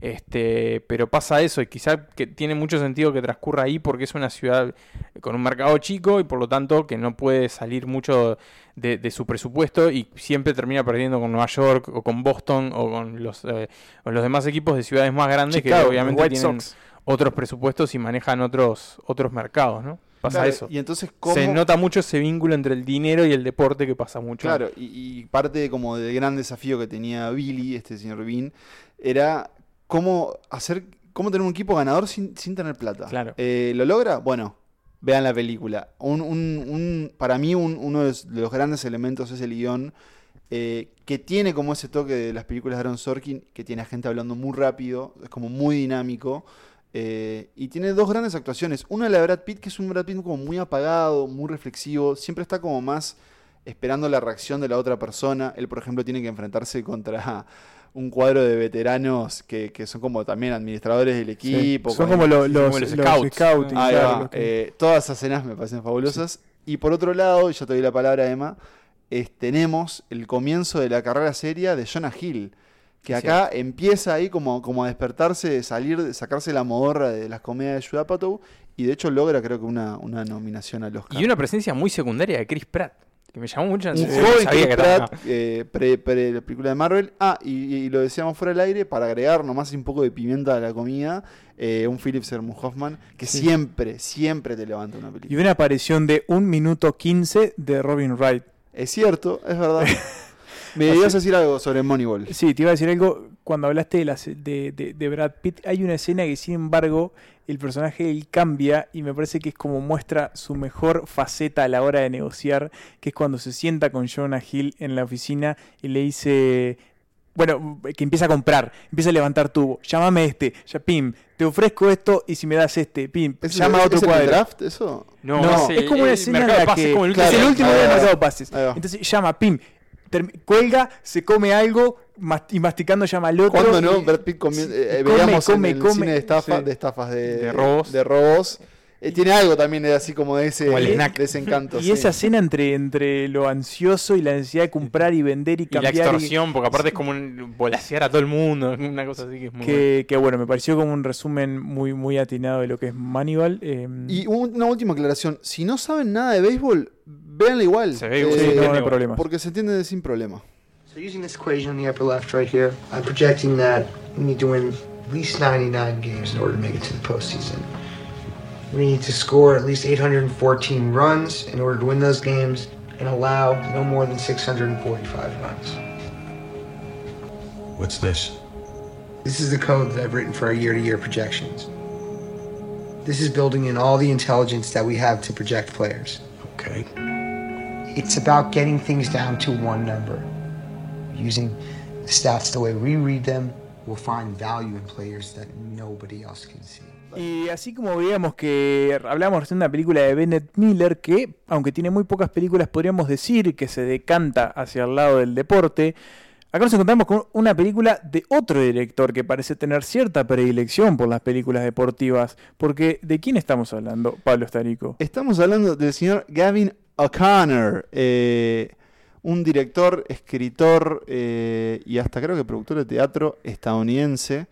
A: Este, pero pasa eso, y quizá que tiene mucho sentido que transcurra ahí porque es una ciudad con un mercado chico y por lo tanto que no puede salir mucho de, de su presupuesto y siempre termina perdiendo con Nueva York o con Boston o con los, eh, los demás equipos de ciudades más grandes
B: Chicago,
A: que obviamente
B: White
A: tienen
B: Sox.
A: otros presupuestos y manejan otros, otros mercados, ¿no? Pasa
C: Claro,
A: eso.
C: Y entonces, ¿cómo?
A: Se nota mucho ese vínculo entre el dinero y el deporte que pasa mucho.
C: Claro, y, y parte como del gran desafío que tenía Billy, este señor Bean, era cómo hacer, cómo tener un equipo ganador sin, sin tener plata.
A: Claro.
C: Eh, ¿Lo logra? Bueno, vean la película. Un, un- un- para mí un- uno de los, de los grandes elementos es el guion, eh, que tiene como ese toque de las películas de Aaron Sorkin, que tiene a gente hablando muy rápido, es como muy dinámico. eh, y tiene dos grandes actuaciones. Una de la de Brad Pitt, que es un Brad Pitt como muy apagado, muy reflexivo, siempre está como más esperando la reacción de la otra persona. Él, por ejemplo, tiene que enfrentarse contra un cuadro de veteranos que, que son como también administradores del
B: Sí.
C: equipo.
B: Son como lo- los,
A: como los
B: los
A: scouts.
B: scouting, claro, que-
C: Eh, todas esas escenas me parecen fabulosas. Y por otro lado, y ya te doy la palabra, Emma, es- tenemos el comienzo de la carrera seria de Jonah Hill. Que acá empieza ahí como, como a despertarse, de salir, de sacarse la modorra de las comedias de Judd Apatow. Y de hecho logra creo que una, una nominación al Oscar.
A: Y una presencia muy secundaria de Chris Pratt, que me llamó mucho la
C: Un
A: atención.
C: joven
A: que era-
C: Pratt, eh, pre, pre- la película de Marvel. Ah, y, y lo decíamos fuera del aire, para agregar nomás un poco de pimienta a la comida, eh, un Philip Seymour Hoffman, que
B: Sí.
C: siempre, siempre te levanta una película.
B: Y una aparición de 1 minuto 15 de Robin Wright.
C: Es cierto, es verdad. Me ibas a decir algo sobre Moneyball.
B: Sí, te iba a decir algo. Cuando hablaste de, las- de, de- de Brad Pitt, hay una escena que, sin embargo, el personaje él cambia y me parece que es como muestra su mejor faceta a la hora de negociar, que es cuando se sienta con Jonah Hill en la oficina y le dice. bueno, que empieza a comprar, empieza a levantar tubo, llámame este, ya pim, te ofrezco esto y si me das este, pim,
C: ¿Es
B: llama a
C: el-
B: otro
C: es el
B: cuadro.
C: draft eso?
A: No,
B: es como una
A: el
B: escena en la
A: pases,
B: que
A: el
B: es el
A: último-
B: día de mercado pases. Entonces llama, pim, cuelga, se come algo mas- y masticando llama al otro.
C: ¿Cuándo no?
B: y-
C: Brad Pitt
B: sí,
C: eh,
B: come,
C: veíamos
B: come,
C: en el
B: come.
C: cine de, estafa,
B: Sí.
C: de estafas de,
A: De robos.
C: de robos. Eh, tiene algo también de así como de ese,
A: Como el snack.
C: de ese encanto.
B: Y
C: sí.
B: esa escena entre, entre lo ansioso y la necesidad de comprar y vender y
A: Y la
B: cambiar. y-
A: extorsión, porque aparte es como un volasear a todo el mundo, una cosa así que es muy
B: que, que bueno, me pareció como un resumen muy, muy atinado de lo que es Manival. eh,
C: Y un- una última aclaración. Si no saben nada de béisbol, véanla igual.
A: Se ve igual,
C: Eh,
B: sí, no, no hay problema.
C: porque se entiende sin problema.
G: So using this equation in the upper left right here, I'm projecting that we need to win at least 99 games in order to make it to the postseason. We need to score at least 814 runs in order to win those games and allow no more than 645 runs.
H: What's this?
G: This is the code that I've written for our year-to-year projections. This is building in all the intelligence that we have to project players.
H: Okay.
G: It's about getting things down to one number. Using the stats the way we read them, we'll find value in players that nobody else can see.
B: Y así como veíamos que hablamos recién de una película de Bennett Miller que, aunque tiene muy pocas películas, podríamos decir que se decanta hacia el lado del deporte. Acá nos encontramos con una película de otro director que parece tener cierta predilección por las películas deportivas. Porque, ¿de quién estamos hablando, Pablo Estarico?
C: Estamos hablando del señor Gavin O'Connor, eh, un director, escritor eh, y hasta creo que productor de teatro estadounidense,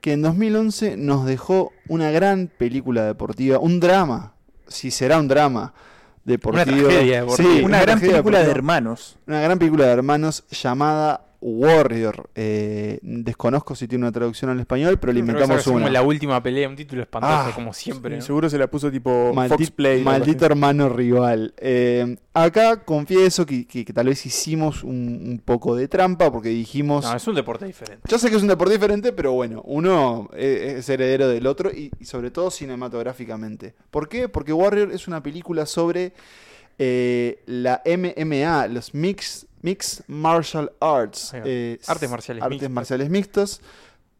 C: que en 2011 nos dejó una gran película deportiva, un drama, si será un drama deportivo.
A: tragedia deportiva.
C: Sí,
B: una gran película de hermanos.
C: Una gran película de hermanos llamada Warrior. Eh, desconozco si tiene una traducción al español, pero le inventamos
A: es como
C: una.
A: la última pelea, un título espantoso,
C: Ah,
A: como siempre. ¿no?
B: Seguro se la puso tipo
C: Maldi-
B: Fox Play. o algo
C: maldito
B: así.
C: hermano rival. Eh, acá confieso que, que- que tal vez hicimos un, un poco de trampa porque dijimos.
A: No, es un deporte diferente.
C: Yo sé que es un deporte diferente, pero bueno, uno eh, es heredero del otro y, y sobre todo cinematográficamente. ¿Por qué? Porque Warrior es una película sobre eh, la MMA, los Mixed, mixed Martial Arts. Eh,
A: Artes marciales
C: artes
A: mixtas.
C: marciales mixtos,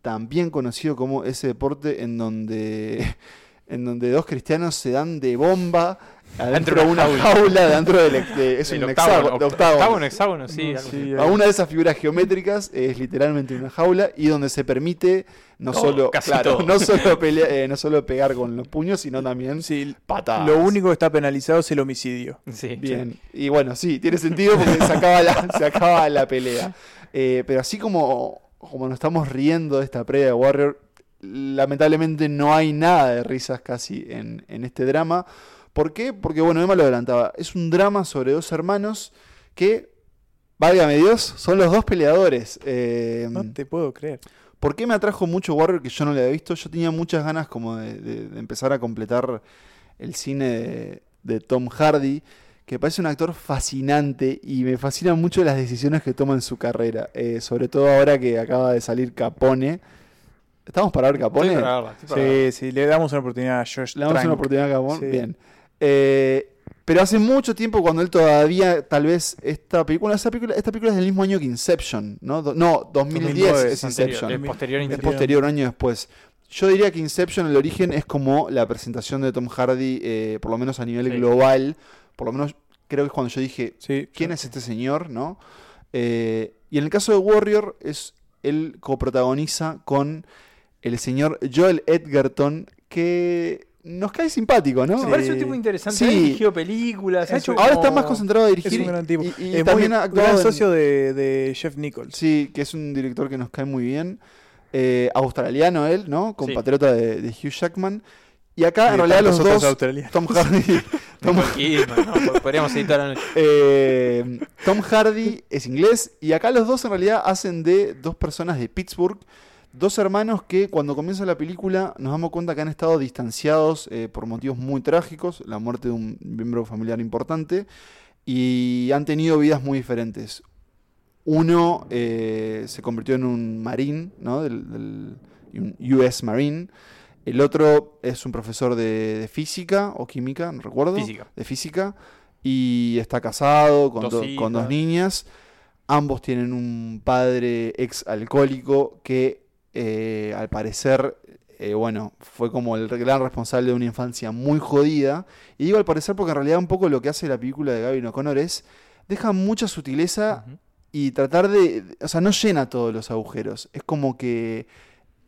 C: también conocido como ese deporte en donde, en donde dos cristianos se dan de bomba adentro
A: Dentro
C: de una jaula, dentro del de- es
A: El
C: un
A: octágono,
C: hexágono, de
A: oct-
C: octágono.
A: octágono, hexágono, sí.
B: No, eh.
C: A una de esas figuras geométricas es literalmente una jaula y donde se permite no
A: Todo,
C: solo, claro, no solo pelea- eh, no solo pegar con los puños, sino también
B: Sí,
C: patadas.
B: lo único que está penalizado es el homicidio.
A: Sí.
C: Bien. Y bueno, sí, tiene sentido porque se acaba la, se acaba la pelea. Eh, pero así como, como nos estamos riendo de esta previa de Warrior, lamentablemente no hay nada de risas casi en, en este drama. ¿Por qué? Porque, bueno, Emma lo adelantaba. Es un drama sobre dos hermanos que, válgame Dios, son los dos peleadores. Eh,
B: No te puedo creer.
C: ¿Por qué me atrajo mucho Warrior que yo no le había visto? Yo tenía muchas ganas como de, de- de empezar a completar el cine de, de Tom Hardy, que parece un actor fascinante y me fascinan mucho las decisiones que toma en su carrera, eh, sobre todo ahora que acaba de salir Capone. ¿Estamos para ver Capone?
A: Estoy para verla, estoy para verla.
B: Sí, sí, le damos una oportunidad a Josh
C: Le damos
B: Trank.
C: una oportunidad a Capone.
B: Sí.
C: Bien. Eh, pero hace mucho tiempo cuando él todavía, tal vez, esta película, esta película, esta película es del mismo año que Inception, ¿no? Do- no, 2010
B: 2009,
C: es
A: Anterior,
C: Inception.
A: es posterior a
C: Es posterior, un año después. Yo diría que Inception, el origen, es como la presentación de Tom Hardy, eh, por lo menos a nivel
A: Sí.
C: global. Por lo menos creo que es cuando yo dije,
B: Sí,
C: ¿quién es este señor? ¿no? Eh, y en el caso de Warrior, es él coprotagoniza con el señor Joel Edgerton, que nos cae simpático, ¿no?
A: Me parece un tipo interesante.
C: Sí.
A: Ha dirigido películas. ha
B: Eso-
A: hecho
C: Ahora
A: como-
C: está más concentrado a dirigir.
B: Es un gran tipo.
C: Y, y
B: es
C: también
B: muy gran
C: en-
B: socio de, de Jeff Nichols.
C: Sí, que es un director que nos cae muy bien. Eh, australiano él, ¿no? Compatriota de, de Hugh Jackman. Y acá,
B: Y
C: en realidad, los dos. Tom Hardy, Tom,
A: ¿no? Podríamos editar la noche.
C: eh, Tom Hardy es inglés. Y acá los dos, en realidad, hacen de dos personas de Pittsburgh. Dos hermanos que cuando comienza la película nos damos cuenta que han estado distanciados eh, por motivos muy trágicos, la muerte de un miembro familiar importante, y han tenido vidas muy diferentes. Uno eh, se convirtió en un marín, ¿no? Del, del- un US Marine. El otro es un profesor de, de física o química, no recuerdo.
A: Física.
C: De física. Y está casado con, do- con dos niñas. Ambos tienen un padre ex alcohólico que eh, al parecer, eh, bueno, fue como el gran responsable de una infancia muy jodida. Y digo al parecer porque en realidad un poco lo que hace la película de Gavin O'Connor es, deja mucha sutileza y tratar de, o sea, no llena todos los agujeros. Es como que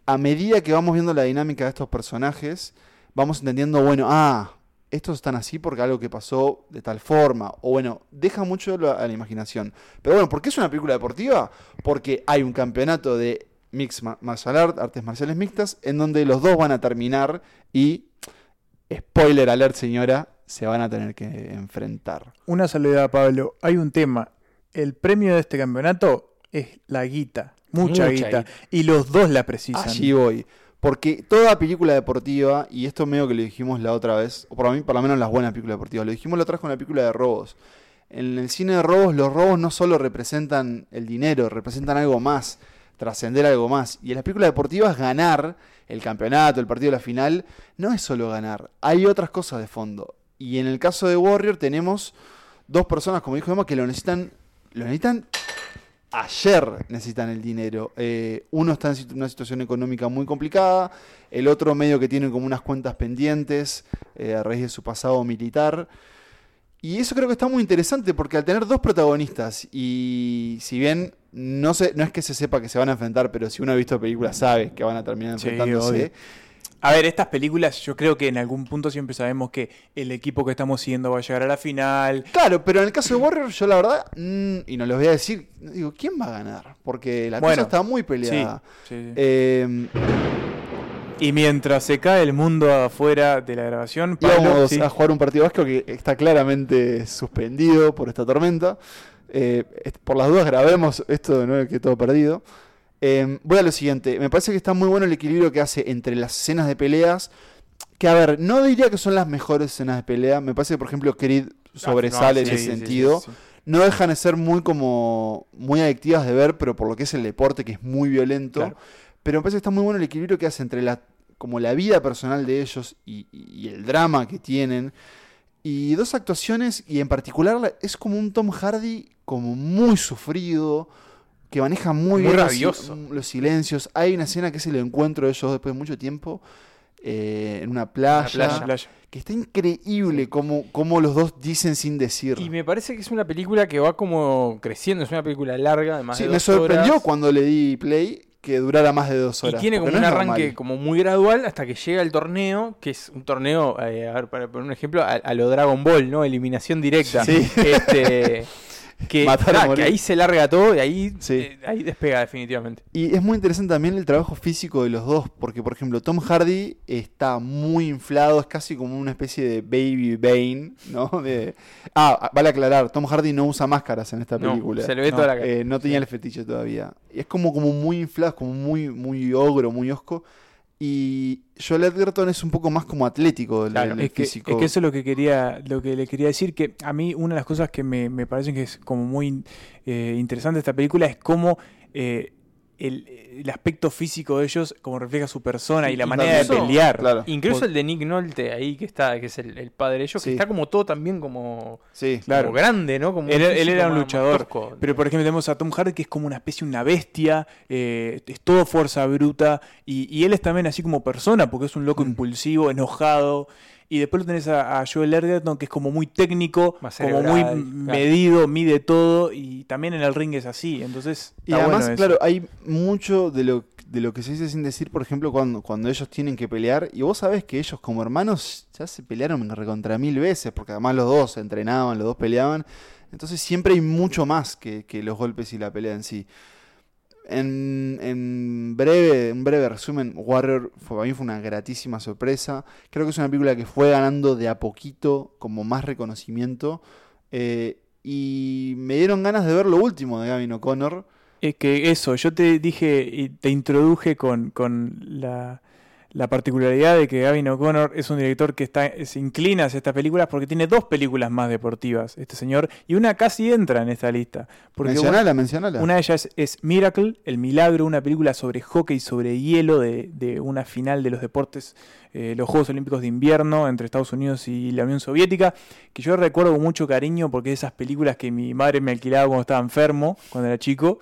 C: a medida que vamos viendo la dinámica de estos personajes, vamos entendiendo, bueno, ah, estos están así porque algo que pasó de tal forma. O bueno, deja mucho lo- a la imaginación. Pero bueno, ¿por qué es una película deportiva? Porque hay un campeonato de Mixed Ma- Martial Art, artes marciales mixtas, en donde los dos van a terminar y, spoiler alert señora, se van a tener que enfrentar.
B: Una salvedad, Pablo. Hay un tema. El premio de este campeonato es la guita. Mucha,
A: Mucha
B: guita.
A: guita.
B: Y los dos la precisan.
C: Allí voy. Porque toda película deportiva, y esto medio que lo dijimos la otra vez, o por mí, por lo menos las buenas películas deportivas, lo dijimos la otra vez con la película de robos. En el cine de robos, los robos no solo representan el dinero, representan algo más, trascender algo más. Y en las películas deportivas, ganar el campeonato, el partido la final, no es solo ganar, hay otras cosas de fondo. Y en el caso de Warrior tenemos dos personas, como dijo Emma, que lo necesitan, lo necesitan ayer necesitan el dinero. Eh, uno está en una situación económica muy complicada, el otro medio que tiene como unas cuentas pendientes eh, a raíz de su pasado militar. Y eso creo que está muy interesante porque al tener dos protagonistas y si bien no, se, no es que se sepa que se van a enfrentar, pero si uno ha visto películas sabe que van a terminar
B: Sí,
C: enfrentándose.
B: obvio. A ver, estas películas, yo creo que en algún punto siempre sabemos que el equipo que estamos siguiendo va a llegar a la final.
C: Claro, pero en el caso de Warrior, yo la verdad, mm, y no les voy a decir, digo, ¿quién va a ganar? Porque la
B: Bueno,
C: cosa está muy
B: Sí,
C: peleada.
B: sí, sí.
C: Eh,
B: Y mientras se cae el mundo afuera de la grabación, Pablo,
C: íbamos
B: sí.
C: a jugar un partido vasco que está claramente suspendido por esta tormenta. Eh, por las dudas grabemos esto de nuevo que todo perdido. Eh, voy a lo siguiente. Me parece que está muy bueno el equilibrio que hace entre las escenas de peleas. Que a ver, no diría que son las mejores escenas de pelea. Me parece que, por ejemplo, Creed sobresale
B: Ah, no,
C: en ese
B: sí,
C: sentido.
B: sí.
C: No dejan de ser muy como muy adictivas de ver, pero por lo que es el deporte, que es muy violento.
B: Claro.
C: Pero me parece que está muy bueno el equilibrio que hace entre la, como la vida personal de ellos y, y el drama que tienen. Y dos actuaciones, y en particular la- es como un Tom Hardy como muy sufrido, que maneja muy,
A: Muy
C: bien los silencios. Hay una escena que es el encuentro de ellos después de mucho tiempo eh, en una playa,
A: playa.
B: Playa.
C: que está increíble como, como los dos dicen sin decir.
A: Y me parece que es una película que va como creciendo, es una película larga, además
C: Sí,
A: de
C: me sorprendió
A: horas.
C: cuando le di play que durara más de dos
A: Y
C: horas.
A: tiene como un arranque
C: normal.
A: como muy gradual hasta que llega el torneo, que es un torneo, eh, a ver, para poner un ejemplo, a, a lo Dragon Ball, ¿no? Eliminación directa.
C: Sí.
A: Este, que,
C: Matar
A: ahí se larga todo y ahí,
C: Sí.
A: eh, ahí despega definitivamente.
C: Y es muy interesante también el trabajo físico de los dos, porque por ejemplo Tom Hardy está muy inflado, es casi como una especie de Baby Bane, ¿no? De... Ah, vale aclarar, Tom Hardy no usa máscaras en esta
A: No,
C: película.
A: se le ve
B: No,
A: toda la cara.
C: Eh, no tenía el fetiche todavía. Y es como, como muy inflado, como muy, muy ogro, muy osco. Y Joel Edgerton es un poco más como atlético del,
A: Claro,
C: del
B: Es que,
C: físico.
B: es que eso es lo que quería, lo que le quería decir, que a mí una de las cosas que me, me parecen que es como muy eh, interesante de esta película es cómo eh, el, el aspecto físico de ellos como refleja su persona y la manera de pelear.
C: Claro.
A: Incluso el de Nick Nolte ahí que está, que es el, el padre de ellos,
C: Sí.
A: que está como todo también como,
C: Sí,
B: Claro.
A: como grande, ¿no? Como
B: Él, era un
A: más-
B: luchador.
A: tosco.
B: Pero por ejemplo tenemos a Tom Hardy que es como una especie, una bestia, eh, es todo fuerza bruta, y, y él es también así como persona, porque es un loco
C: Mm.
B: impulsivo, enojado. Y después lo tenés a, a Joel Edgerton, que es como muy técnico,
A: Más
B: como muy
A: cerebral,
B: m-
A: claro.
B: medido, mide todo, y también en el ring es así. Entonces,
C: Y
B: está
C: además,
B: bueno
C: claro, hay mucho de lo, de lo que se dice sin decir, por ejemplo, cuando, cuando ellos tienen que pelear. Y vos sabés que ellos como hermanos ya se pelearon recontra mil veces, porque además los dos entrenaban, los dos peleaban. Entonces siempre hay mucho más que, que los golpes y la pelea en sí. En, en breve, un breve resumen, Warrior para mí fue una gratísima sorpresa. Creo que es una película que fue ganando de a poquito como más reconocimiento. eh, y me dieron ganas de ver lo último de Gavin O'Connor.
B: Es que eso, yo te dije y te introduje con, con la, la particularidad de que Gavin O'Connor es un director que está, se inclina hacia estas películas porque tiene dos películas más deportivas, este señor, y una casi entra en esta lista. Porque
C: mencionala, mencionala.
B: una de ellas es Miracle, El Milagro, una película sobre hockey sobre hielo de, de una final de los deportes, eh, los Juegos Olímpicos de Invierno entre Estados Unidos y la Unión Soviética, que yo recuerdo con mucho cariño porque es esas películas que mi madre me alquilaba cuando estaba enfermo, cuando era chico.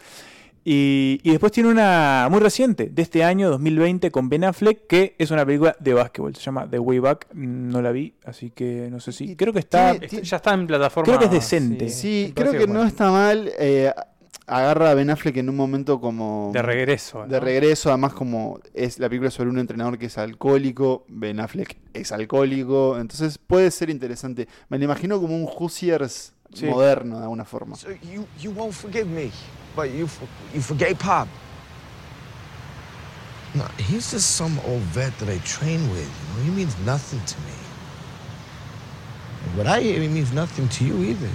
B: Y, y después tiene una muy reciente, de este año, 2020, con Ben Affleck, que es una película de básquetbol. Se llama The Way Back. No la vi, así que no sé si. Creo que está.
C: Tiene-
A: ya está en plataforma.
B: Creo que es decente.
C: Sí, creo que no está mal. eh, agarra a Ben Affleck en un momento como...
A: De regreso. ¿no?
C: De regreso, además como es la película sobre un entrenador que es alcohólico, Ben Affleck es alcohólico, entonces puede ser interesante. Me lo imagino como un Hoosiers
B: Sí.
C: moderno de alguna forma.
H: So you, you won't forgive me, but you, you forgave Pop.
I: No, he's just some old vet that I train with. You know, he means nothing to me. And what I hear, he means nothing to you either.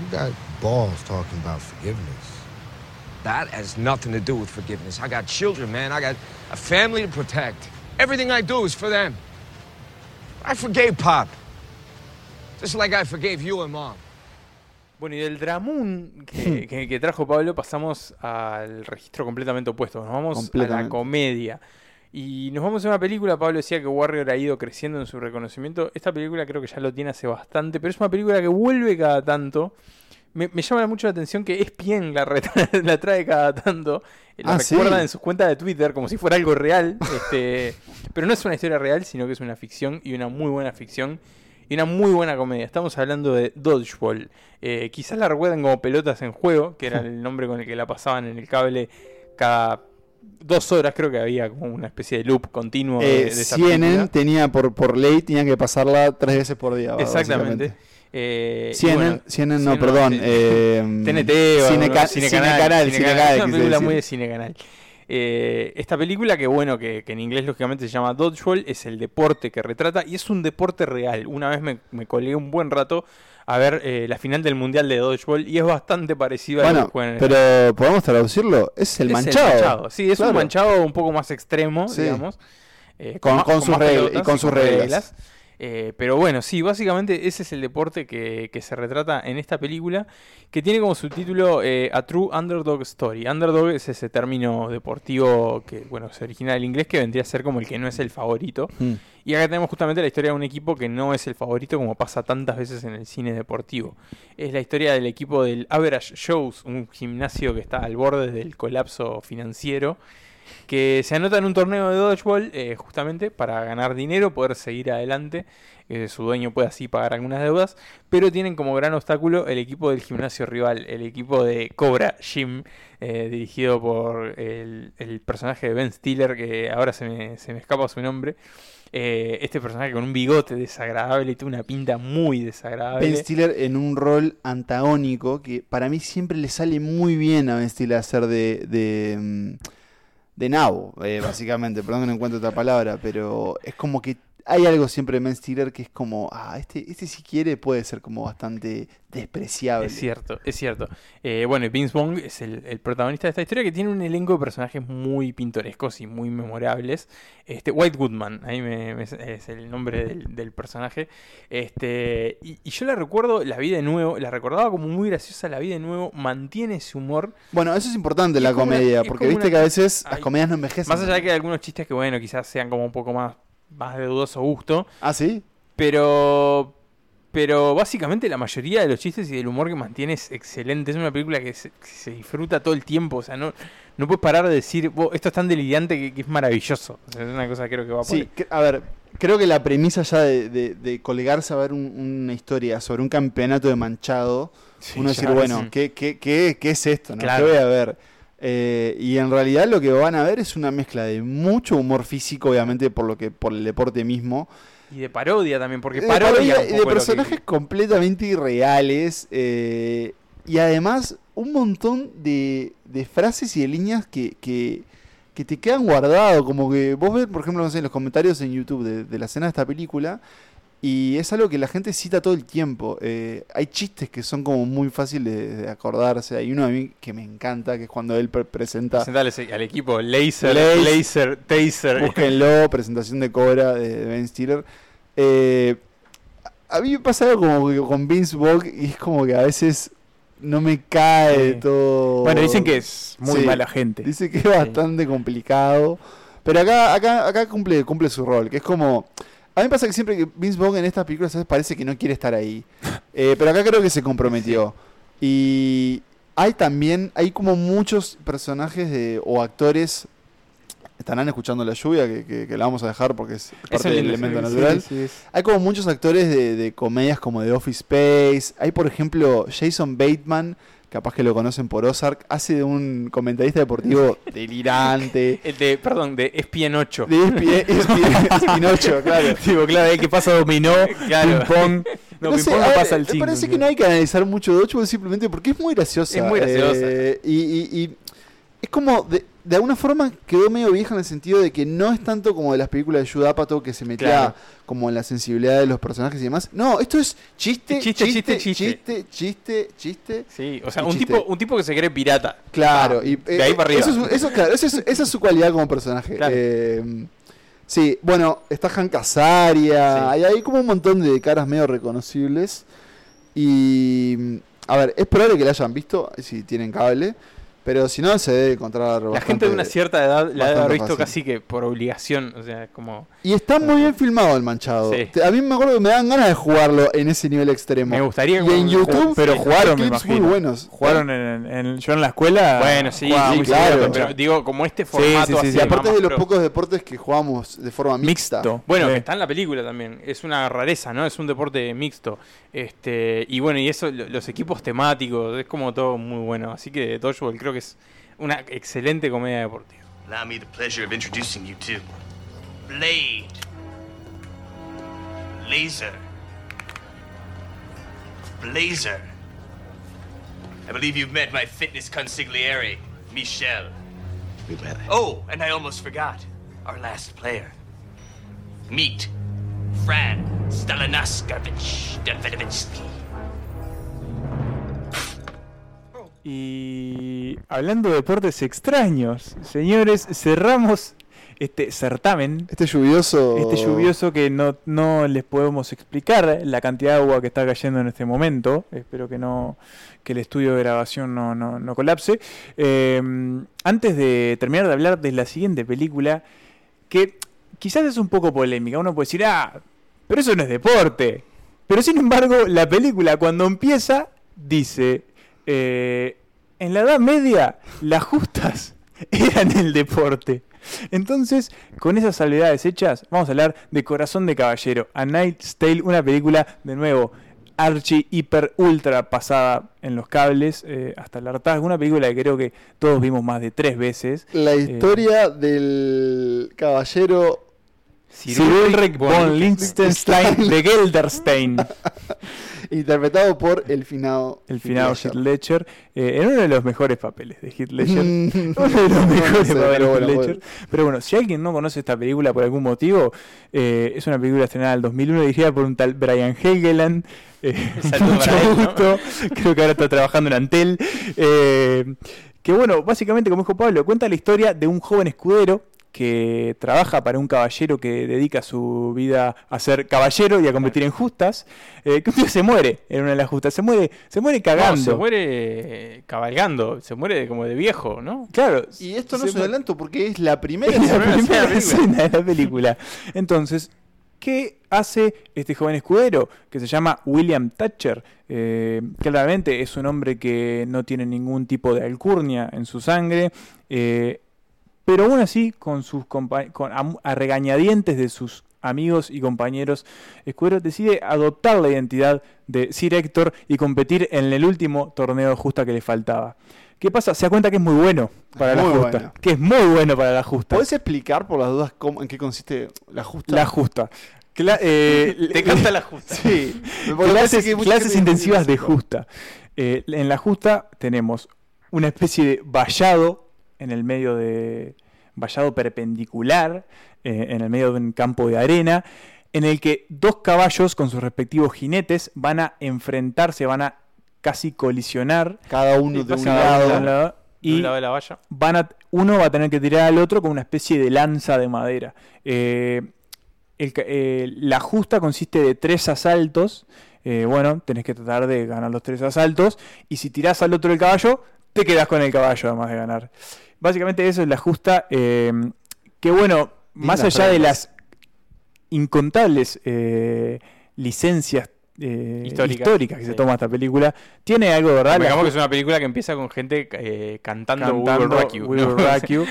I: You got balls talking about forgiveness.
H: That has nothing to do with forgiveness. I got children, man. I got a family to protect. Everything I do is for them. I forgave Pop. Just like I forgave you and Mom.
A: Bueno, y del Dramún que, que- que trajo Pablo pasamos al registro completamente opuesto. Nos vamos a la comedia. Y nos vamos a una película, Pablo decía que Warrior ha ido creciendo en su reconocimiento. Esta película creo que ya lo tiene hace bastante, pero es una película que vuelve cada tanto. Me, me llama mucho la atención que ESPN la, la trae cada tanto. eh, La
C: Ah,
A: recuerda
C: ¿sí?
A: en sus cuentas de Twitter como si fuera algo real. este, pero no es una historia real, sino que es una ficción y una muy buena ficción. Y una muy buena comedia. Estamos hablando de Dodgeball. Eh, quizás la recuerden como Pelotas en Juego, que era el nombre con el que la pasaban en el cable cada dos horas. Creo que había como una especie de loop continuo de,
C: Eh,
A: de esa
C: CNN
A: película.
C: tenía por, por ley, tenía que pasarla tres veces por día.
A: Exactamente. Eh,
C: CNN,
A: bueno,
C: CNN no, perdón. eh,
A: TNT Cinecanal,
C: Cinecanal,
A: Cinecanal,
C: Cinecanal,
A: es una película muy de Cinecanal. Eh, esta película que bueno, que, que en inglés lógicamente se llama Dodgeball, es el deporte que retrata y es un deporte real. Una vez me, me colgué un buen rato a ver eh, la final del Mundial de Dodgeball y es bastante parecido a lo
C: Bueno,
A: que juegan
C: pero podemos traducirlo. Es el
A: es
C: manchado.
A: Sí, es
C: Claro.
A: un manchado un poco más extremo,
C: Sí.
A: digamos. eh,
C: Con- con sus reglas- y con sus reglas.
A: Eh, pero bueno, sí, básicamente ese es el deporte que, que se retrata en esta película, que tiene como subtítulo eh, A True Underdog Story. Underdog es ese término deportivo que, bueno, se origina del inglés, que vendría a ser como el que no es el favorito.
C: Mm.
A: Y acá tenemos justamente la historia de un equipo que no es el favorito, como pasa tantas veces en el cine deportivo. Es la historia del equipo del Average Shows, un gimnasio que está al borde del colapso financiero, que se anota en un torneo de dodgeball eh, justamente para ganar dinero, poder seguir adelante. eh, su dueño puede así pagar algunas deudas, pero tienen como gran obstáculo el equipo del gimnasio rival, el equipo de Cobra Gym, eh, dirigido por el, el personaje de Ben Stiller, que ahora se me, se me escapa su nombre. Este personaje con un bigote desagradable y tiene una pinta muy desagradable.
C: Ben Stiller en un rol antagónico que para mí siempre le sale muy bien a Ben Stiller hacer de, de, mm, de nabo, eh, básicamente. Perdón que no encuentro otra palabra, pero es como que hay algo siempre en Ben Stiller que es como, ah, este, este si quiere puede ser como bastante despreciable.
A: Es cierto, es cierto. Eh, bueno, y Vince Vaughn es el, el protagonista de esta historia que tiene un elenco de personajes muy pintorescos y muy memorables. Este, White Goodman, ahí me- me- es el nombre del, del personaje. Este, y, y yo la recuerdo, la vi de nuevo, la recordaba como muy graciosa, la vi de nuevo, mantiene ese humor.
C: Bueno, eso es importante
A: Y
C: la
A: una-
C: comedia, porque viste
A: una-
C: que a veces las comedias no envejecen.
A: Más allá de que hay algunos chistes que, bueno, quizás sean como un poco más, más de dudoso gusto.
C: Ah, sí.
A: Pero. Pero básicamente la mayoría de los chistes y del humor que mantiene es excelente. Es una película que se, que se disfruta todo el tiempo. O sea, no, no puedes parar de decir, "Wow, esto es tan delirante que, que es maravilloso. O sea, es una cosa que creo que va por
C: Sí, que- a ver, creo que la premisa ya de, de- de colgarse a ver un- una historia sobre un campeonato de manchado,
A: Sí,
C: uno decir, bueno,
A: sí.
C: ¿qué, qué, qué, qué es esto? No?
A: Claro.
C: ¿Qué voy a ver? Eh, y en realidad lo que van a ver es una mezcla de mucho humor físico, obviamente por lo que por el deporte mismo,
A: Y de parodia también, porque
C: de
A: parodia,
C: parodia de
A: lo que-
C: personajes completamente irreales eh, y además un montón de, de frases y de líneas que, que, que te quedan guardados, como que vos ves, por ejemplo, no sé, en los comentarios en YouTube de, de la escena de esta película Y es algo que la gente cita todo el tiempo. Eh, hay chistes que son como muy fáciles de, de acordarse. Hay uno a mí que me encanta, que es cuando él pre- presenta...
A: Presentales al equipo Laser,
C: Laser.
A: Laser, Taser.
C: Búsquenlo, presentación de Cobra de, de Ben Stiller. Eh, a mí me pasa algo como que con Vince Vaughn y es como que a veces no me cae
B: Sí.
C: todo.
B: Bueno, dicen que es muy
C: Sí.
B: mala gente.
C: Dice que es bastante complicado. Pero acá, acá, acá cumple, cumple su rol, que es como. A mí pasa que siempre que Vince Vaughn en estas películas parece que no quiere estar ahí. Eh, pero acá creo que se comprometió. Y hay también, hay como muchos personajes de, o actores. Estarán escuchando la lluvia, que, que- que la vamos a dejar porque es parte
A: es
C: del elemento natural.
A: sí, sí, es-
C: Hay como muchos actores de, de comedias como de Office Space. Hay, por ejemplo, Jason Bateman, capaz que lo conocen por Ozark, hace de un comentarista deportivo delirante.
A: El de, perdón, de Espien 8.
C: De ESPN, Espinocho, claro.
B: Tipo, claro, el que pasa dominó,
A: Claro.
B: ping-pong. No,
C: No sé, ver,
B: pasa el
C: me
B: 5.
C: parece que no hay que analizar mucho Dodgeball simplemente porque es muy graciosa.
A: Es muy graciosa.
C: Eh, y, y- y es como, de, de alguna forma quedó medio vieja en el sentido de que no es tanto como de las películas de Judd Apatow que se metía
A: Claro.
C: como en la sensibilidad de los personajes y demás. No, esto es chiste,
A: Chiste,
C: chiste,
A: chiste,
C: chiste, chiste, chiste.
A: Sí, o sea, un
C: chiste.
A: tipo, un tipo que se cree pirata.
C: Claro, y,
A: de ahí
C: eh,
A: para arriba.
C: Eso es, eso, claro, eso es- esa es su cualidad como personaje.
A: Claro.
C: Eh, sí, bueno, está Hank Azaria,
A: Sí.
C: hay, hay como un montón de caras medio reconocibles. Y, a ver, es probable que la hayan visto, si tienen cable, pero si no, se debe encontrar
A: La
C: bastante-
A: gente de una cierta edad la debe haber visto
C: fácil.
A: casi que por obligación. O sea, como.
C: Y está muy bien filmado el manchado.
A: Sí.
C: A mí me acuerdo que me dan ganas de jugarlo en ese nivel extremo.
A: Me gustaría
C: Y
A: que-
C: en YouTube,
B: pero jugaron, me
C: clips muy
B: imagino.
C: buenos.
B: Jugaron en, en- yo en la escuela.
A: Bueno, sí,
B: jugaba
A: sí,
B: muy
C: claro.
A: Pero digo, como este formato
B: sí, sí,
A: así.
B: sí.
C: Y aparte de los
A: pro.
C: pocos deportes que jugamos de forma mixta.
B: Mixto.
A: Bueno,
B: Sí.
A: que está en la película también. Es una rareza, ¿no? Es un deporte mixto. Este, y bueno, y eso, lo- los equipos temáticos, es como todo muy bueno. Así que Dodgeball creo que es una excelente comedia deportiva.
J: Allow me the pleasure of introducing you to Blade. Laser. Blazer. I believe you've met my fitness consigliere, Michelle. Oh, and I almost forgot. Our last player. Meet Fran Stalinaskavich Davidovitsky.
B: Y hablando de deportes extraños, señores, cerramos este certamen.
C: Este lluvioso.
B: Este lluvioso que no, no les podemos explicar la cantidad de agua que está cayendo en este momento. Espero que no que el estudio de grabación no, no, no colapse. Eh, antes de terminar de hablar de la siguiente película, que quizás es un poco polémica. Uno puede decir, ah, pero eso no es deporte. Pero sin embargo, la película cuando empieza dice, eh, en la Edad Media las justas eran el deporte. Entonces, con esas salvedades hechas, vamos a hablar de Corazón de Caballero, A Night's Tale, una película de nuevo archi, hiper, ultra pasada en los cables, eh, hasta el hartazgo, una película que creo que todos vimos más de tres veces.
C: La
B: Eh,
C: historia del caballero.
B: Sir Ulrich von Liechtenstein de Gelderstein.
C: interpretado por el finado.
B: El finado
C: Heath
B: Ledger, eh, en uno de los mejores papeles de Heath Ledger. Uno de los
C: no
B: mejores
C: sé,
B: papeles
C: pero
B: de
C: bueno.
B: Ledger. Pero bueno, si alguien no conoce esta película por algún motivo, eh, es una película estrenada en el 2001 dirigida por un tal Brian Helgeland. Eh, mucho gusto. Creo que ahora está trabajando en Antel. Eh, que bueno, básicamente, como dijo Pablo, cuenta la historia de un joven escudero que trabaja para un caballero que dedica su vida a ser caballero y a competir en justas, eh, que un día se muere en una de las justas, se muere, se muere
A: No,
B: cagando.
A: se muere cabalgando, se muere como de viejo, ¿no?
B: Claro.
C: Y esto no
B: se
C: es un adelanto porque es la primera.
B: es la
A: primera escena
B: primera
A: de la película.
B: escena de la película. Entonces, ¿qué hace este joven escudero que se llama William Thatcher? Eh, claramente es un hombre que no tiene ningún tipo de alcurnia en su sangre, eh, pero aún así, con sus con, a, a regañadientes de sus amigos y compañeros, Escudero decide adoptar la identidad de Sir Héctor y competir en el último torneo justa que le faltaba. ¿Qué pasa? Se da cuenta que es muy bueno para la justa.
C: bueno.
B: Que es muy bueno para la justa.
C: ¿Podés explicar por las dudas cómo, en qué consiste la justa?
B: La justa. Cla- eh,
A: Te canta la justa.
C: Sí.
B: Clases
C: que
B: intensivas de justa. Eh, en la justa tenemos una especie de vallado en el medio de. vallado perpendicular eh, en el medio de un campo de arena. en el que dos caballos con sus respectivos jinetes van a enfrentarse, van a casi colisionar.
C: Cada uno
A: Sí,
C: de un
B: de
C: lado.
B: un lado,
A: De
B: y
A: un lado de la valla.
B: van a, uno va a tener que tirar al otro con una especie de lanza de madera. Eh, el eh, la justa consiste de tres asaltos. Eh, bueno, tenés que tratar de ganar los tres asaltos. Y si tirás al otro el caballo, te quedás con el caballo además de ganar. Básicamente eso es la justa. eh, que bueno, más allá de las incontables eh, licencias eh,
A: Históricas,
B: que se toma esta película, tiene algo de verdad.
A: Digamos que es una película que empieza con gente eh, cantando, We
B: cantando
A: Will Rock You,
B: We
A: ¿no?
B: Will Rock You.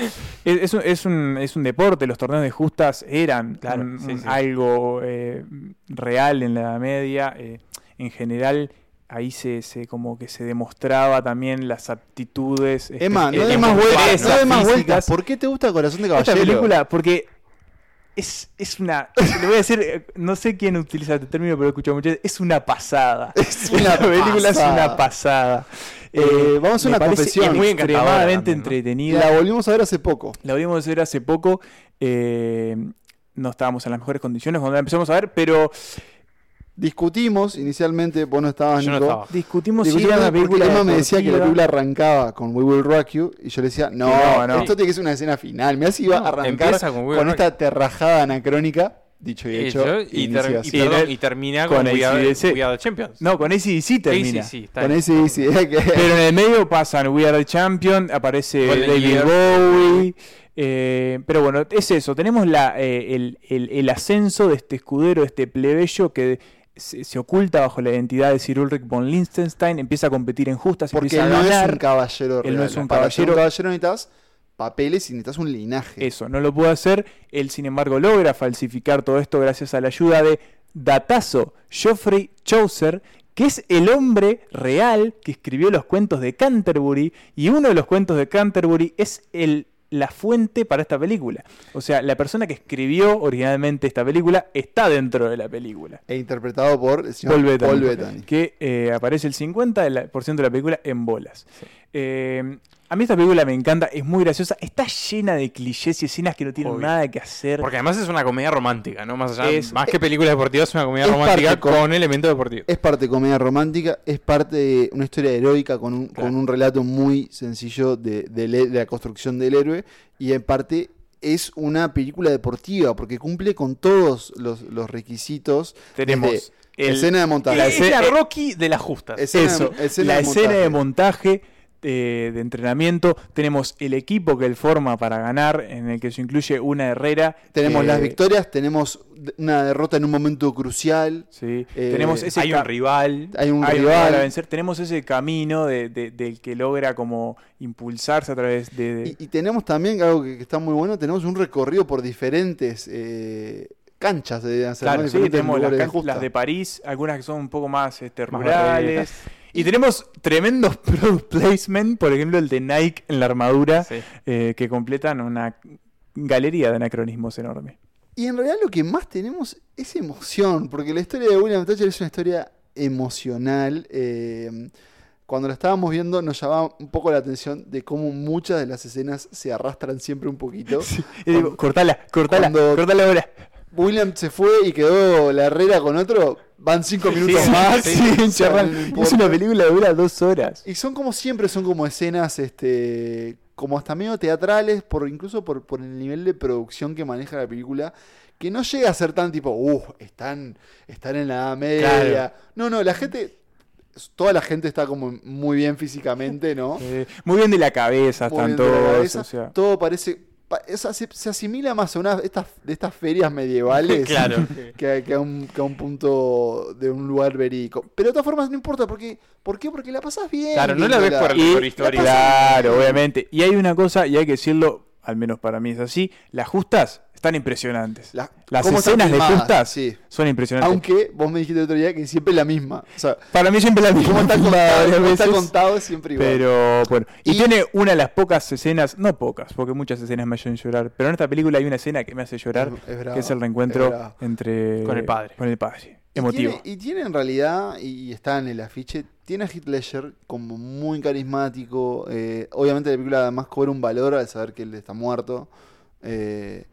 B: es, es un, es, deporte, los torneos de justas eran
A: Claro,
B: un-
A: sí,
B: un-
A: sí.
B: algo eh, real en la Edad Media. eh, en general, ahí se, se como que se demostraba también las aptitudes. este,
C: Emma, no
B: eh,
C: des más vueltas, no más vueltas. ¿Por qué te gusta Corazón de
B: Esta
C: Caballero?
B: película, porque es, es una. Le voy a decir, eh, no sé quién utiliza este término, pero lo escucho mucho. Es una pasada.
C: Es una
B: La película es una pasada.
C: Eh, vamos a hacer una confesión.
A: Muy
B: extremadamente
A: también, ¿no?
B: entretenida.
C: La volvimos a ver hace poco.
B: La volvimos a ver hace poco. eh, no estábamos en las mejores condiciones cuando la empezamos a ver, pero
C: Discutimos inicialmente, vos no estabas,
A: Yo no
C: Nico.
A: estaba.
B: discutimos si
C: Discutimos porque
B: película.
C: Emma me decía que la película arrancaba con We Will Rock You y yo le decía, no,
B: no, no.
C: esto tiene que ser una escena final. Mirá si iba a arrancar
A: con
C: esta terrajada anacrónica, dicho y hecho.
A: y, ter- y perdón,
B: Y
A: termina
B: con
A: con, We, Are,
B: AC/DC.
A: We Are the Champions.
B: No, con ACDC
A: Sí,
B: termina.
A: está
C: Con que-
B: Pero en el medio pasan We Are the Champion, aparece
A: Golden
B: David. Bowie. eh, pero bueno, es eso. Tenemos la, eh, el, el- el ascenso de este escudero, de este plebeyo que se, se oculta bajo la identidad de Sir Ulrich von Liechtenstein, empieza a competir en justas,
C: porque él no
B: ganar.
C: es un caballero
B: Él no
C: real.
B: es un
C: Para
B: caballero.
C: un caballero necesitas papeles y necesitas un linaje.
B: Eso, no lo puede hacer. Él, sin embargo, logra falsificar todo esto gracias a la ayuda de Datazo Geoffrey Chaucer, que es el hombre real que escribió los cuentos de Canterbury, y uno de los cuentos de Canterbury es el, la fuente para esta película. O sea, la persona que escribió originalmente esta película está dentro de la película.
C: E interpretado por el señor
B: Paul Bettany,
C: Paul Bettany.
B: que eh, aparece el 50% de la, película en bolas. Eh, a mí esta película me encanta, es muy graciosa, está llena de clichés y escenas que no tienen
A: Obvio.
B: nada que hacer.
A: Porque además es una comedia romántica, ¿no? Más allá,
B: Es-
A: más que película deportiva, es una comedia
C: es
A: romántica
C: parte con-
A: con elementos deportivos.
C: Es parte comedia romántica, es parte de una historia heroica con un,
A: Claro.
C: con un relato muy sencillo de, de la construcción del héroe y en parte es una película deportiva porque cumple con todos los, los requisitos.
B: Tenemos
C: desde
B: el-
C: escena de montaje.
B: la
A: es
B: escena-
A: la Rocky de las justas.
C: Escena de-
B: Eso,
C: escena
B: la
C: de
B: escena de
C: montaje.
B: Eh, de entrenamiento. Tenemos el equipo que él forma para ganar, en el que se incluye una Herrera.
C: Tenemos
B: eh,
C: las victorias, tenemos una derrota en un momento crucial.
B: Sí.
C: Eh,
B: tenemos ese
A: Hay un rival.
C: Hay un
B: hay
C: rival.
B: rival a vencer. Tenemos ese camino de- de- del que logra como impulsarse a través de... de-
C: Y, y tenemos también algo que, que está muy bueno, tenemos un recorrido por diferentes eh, canchas de hacer,
B: Claro,
C: ¿no?
B: sí,
C: Diferentes
B: tenemos las,
C: de
B: las París, algunas que son un poco más este,
A: Más
B: rurales.
A: barreras.
B: Y tenemos tremendos product placement, por ejemplo el de Nike en la armadura,
A: Sí.
B: eh, que completan una galería de anacronismos enorme.
C: Y en realidad lo que más tenemos es emoción, porque la historia de William Thatcher es una historia emocional. eh, cuando la estábamos viendo nos llamaba un poco la atención de cómo muchas de las escenas se arrastran siempre un poquito.
B: Y digo, cortala, cortala,
C: cuando-
B: cortala ahora.
C: William se fue y quedó la Herrera con otro, van cinco minutos
B: Sí,
C: más.
B: sí,
C: o sea,
B: charlan.
C: no
B: es una película que dura dos horas.
C: Y son como siempre, son como escenas, este, como hasta medio teatrales, por incluso por, por el nivel de producción que maneja la película, que no llega a ser tan tipo, uh, están, están en la media.
B: Claro.
C: No, no, la gente, toda la gente está como muy bien físicamente, ¿no?
B: Eh, muy bien de la cabeza están todos. o sea.
C: Todo parece, pa- es- se, se asimila más a una de estas, de estas ferias medievales.
A: Claro.
C: que, que a un, que a un punto de un lugar verídico. Pero de todas formas no importa, porque, ¿por qué? Porque la pasás bien.
A: Claro, no la ves por-
B: Y-
A: por historia.
B: Claro, obviamente. Y hay una cosa, y hay que decirlo, al menos para mí es así, las justas están impresionantes.
C: La-
B: Las escenas de justas
C: sí.
B: son impresionantes.
C: Aunque vos me dijiste el otro día que siempre es la misma. O sea,
B: para mí siempre la misma.
C: cómo está contado,
B: varias
C: cómo está
B: veces,
C: contado es siempre igual.
B: Pero bueno, y,
C: Y-
B: tiene una de las pocas escenas, no pocas, porque muchas escenas me hacen llorar, pero en esta película hay una escena que me hace llorar,
C: Es- es
B: que es el
C: es
B: reencuentro entre
A: Con el padre.
B: Con el padre.
C: Y
B: Emotivo.
C: tiene, y tiene en realidad, y está en el afiche, tiene a Heath Ledger como muy carismático. eh, obviamente la película además cobra un valor al saber que él está muerto. eh,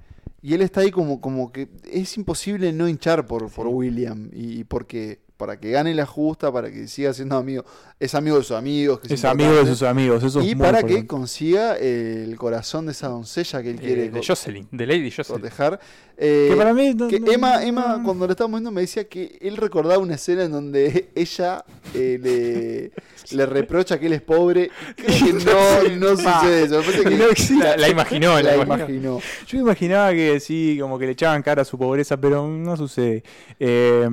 C: Y él está ahí como, como que es imposible no hinchar por, por William. Y, y porque para que gane la justa, para que siga siendo amigo, es amigo de sus amigos. que
B: Es amigo de sus amigos, eso es
C: Y
B: muy
C: para que consiga el corazón de esa doncella que él quiere
A: Eh, de Jocelyn, de Lady Jocelyn.
C: proteger. Eh,
B: Que para mí no-
C: que
B: no-
C: Emma, Emma, cuando lo estábamos viendo, me decía que él recordaba una escena en donde ella eh, le, le reprocha que él es pobre. Creo que no, no sucede eso. Que.
A: La, la imaginó, la,
C: la
A: imaginó.
C: imaginó.
B: Yo imaginaba que sí, como que le echaban cara a su pobreza, pero no sucede. Eh,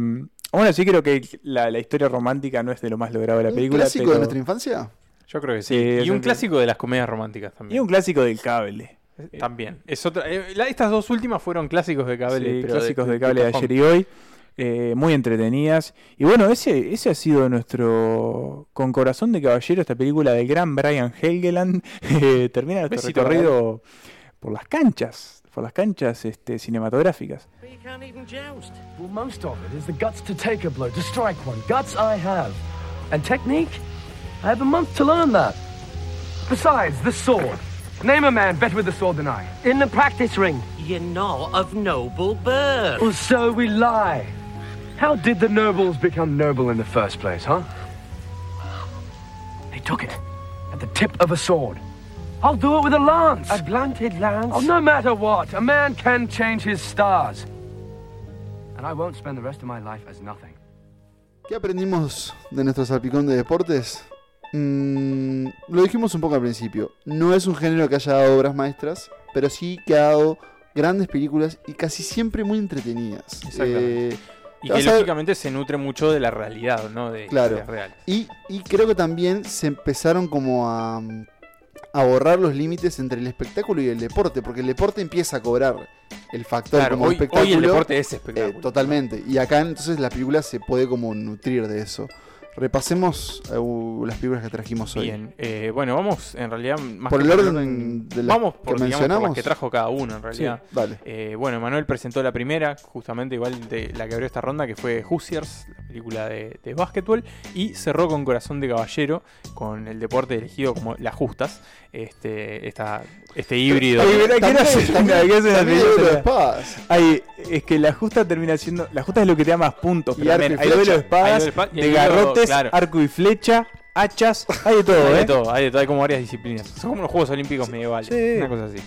B: bueno, sí creo que la, la historia romántica no es de lo más logrado de la
C: ¿Un
B: película.
C: clásico
B: pero-
C: de nuestra infancia?
A: Yo creo que sí.
B: Sí,
A: y un clásico de las comedias románticas
B: Y
A: también.
B: un clásico del cable.
A: También. Es otra, eh, la- estas dos últimas fueron clásicos de cable.
B: Sí,
A: pero
B: clásicos de, cable de ayer y hoy. eh, muy entretenidas. Y bueno, ese, ese ha sido nuestro. Con Corazón de Caballero, esta película del gran Brian Helgeland. eh, termina nuestro
A: Besito,
B: recorrido por las canchas. Por las canchas este, cinematográficas.
K: You can't even joust.
L: Well, most of it is the guts to take a blow, to strike one. Guts I have. And technique? I have a month to learn that. Besides, the sword. Name a man better with the sword than I. In the practice ring.
K: You know of noble birth.
L: Well, so we lie. How did the nobles become noble in the first place, huh? They took it at the tip of a sword. I'll do it with a lance. A blunted lance? Oh, no matter what. A man can change his stars. And I won't spend the rest of my life as nothing.
C: ¿Qué aprendimos de nuestro salpicón de deportes? Mm, lo dijimos un poco al principio. No es un género que haya dado obras maestras, pero sí que ha dado grandes películas y casi siempre muy entretenidas.
A: Exactamente.
C: Eh,
A: Y que lógicamente se nutre mucho de la realidad, ¿no? De
C: Claro.
A: historias reales.
C: Y, y creo que también se empezaron como a, a borrar los límites entre el espectáculo y el deporte, porque el deporte empieza a cobrar el factor
A: Claro,
C: como
A: hoy,
C: espectáculo.
A: hoy el deporte es
C: eh,
A: espectáculo.
C: totalmente. Y acá entonces la película se puede como nutrir de eso. Repasemos eh, uh, las películas que trajimos hoy.
A: Bien, eh, bueno, vamos en realidad más
C: Por
A: que
C: el orden de las
A: vamos
C: que
A: por, por
C: mencionamos.
A: las que trajo cada uno en realidad.
C: Sí, dale.
A: Eh, bueno, Manuel presentó la primera, justamente igual de la que abrió esta ronda, que fue Hoosiers, la película de, de básquetbol, y cerró con Corazón de Caballero, con el deporte elegido como las justas, este, esta, este híbrido.
B: Ay, es que la justa termina siendo. La justa es lo que te da más puntos.
C: Y
B: Pero
C: arco
B: también
C: y
B: hay duelo de espadas,
A: de espada- claro.
B: arco y flecha, hachas. Hay de todo,
A: hay
B: ¿eh?
A: de todo, hay de todo, hay como varias disciplinas. Son como los Juegos Olímpicos medievales,
B: Sí.
A: una cosa así.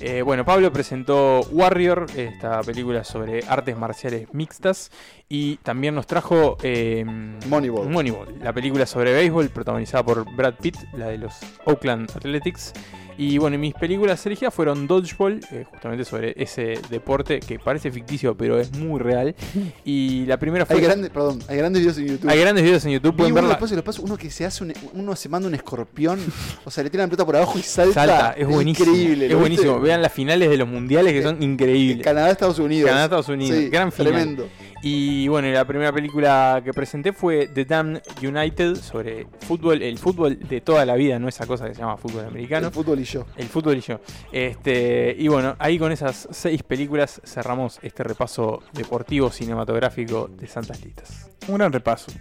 A: Eh, bueno, Pablo presentó Warrior, esta película sobre artes marciales mixtas, y también nos trajo eh,
C: Moneyball.
A: Moneyball, la película sobre béisbol protagonizada por Brad Pitt, la de los Oakland Athletics. Y bueno, y mis películas elegidas fueron Dodgeball, eh, justamente sobre ese deporte que parece ficticio pero es muy real. Y la primera fue...
C: Hay grandes, perdón, hay grandes videos en YouTube.
A: Hay grandes videos en YouTube, pueden
C: uno
A: verla.
C: después y después uno que se hace un, uno se manda un escorpión, o sea, le tiran la pelota por abajo y salta.
A: Salta, es buenísimo.
C: Increíble.
A: es
C: ¿lo
A: buenísimo.
C: viste?
A: Vean las finales de los mundiales que son increíbles.
C: Canadá, Estados Unidos.
A: Canadá, Estados Unidos.
C: Sí,
A: Gran final.
C: Tremendo.
A: Y bueno, la primera película que presenté fue The Damned United sobre fútbol, el fútbol de toda la vida, no esa cosa que se llama fútbol americano.
C: El fútbol y yo.
A: El fútbol y yo. Este, y bueno, ahí con esas seis películas cerramos este repaso deportivo cinematográfico de Santas Listas.
B: Un gran repaso.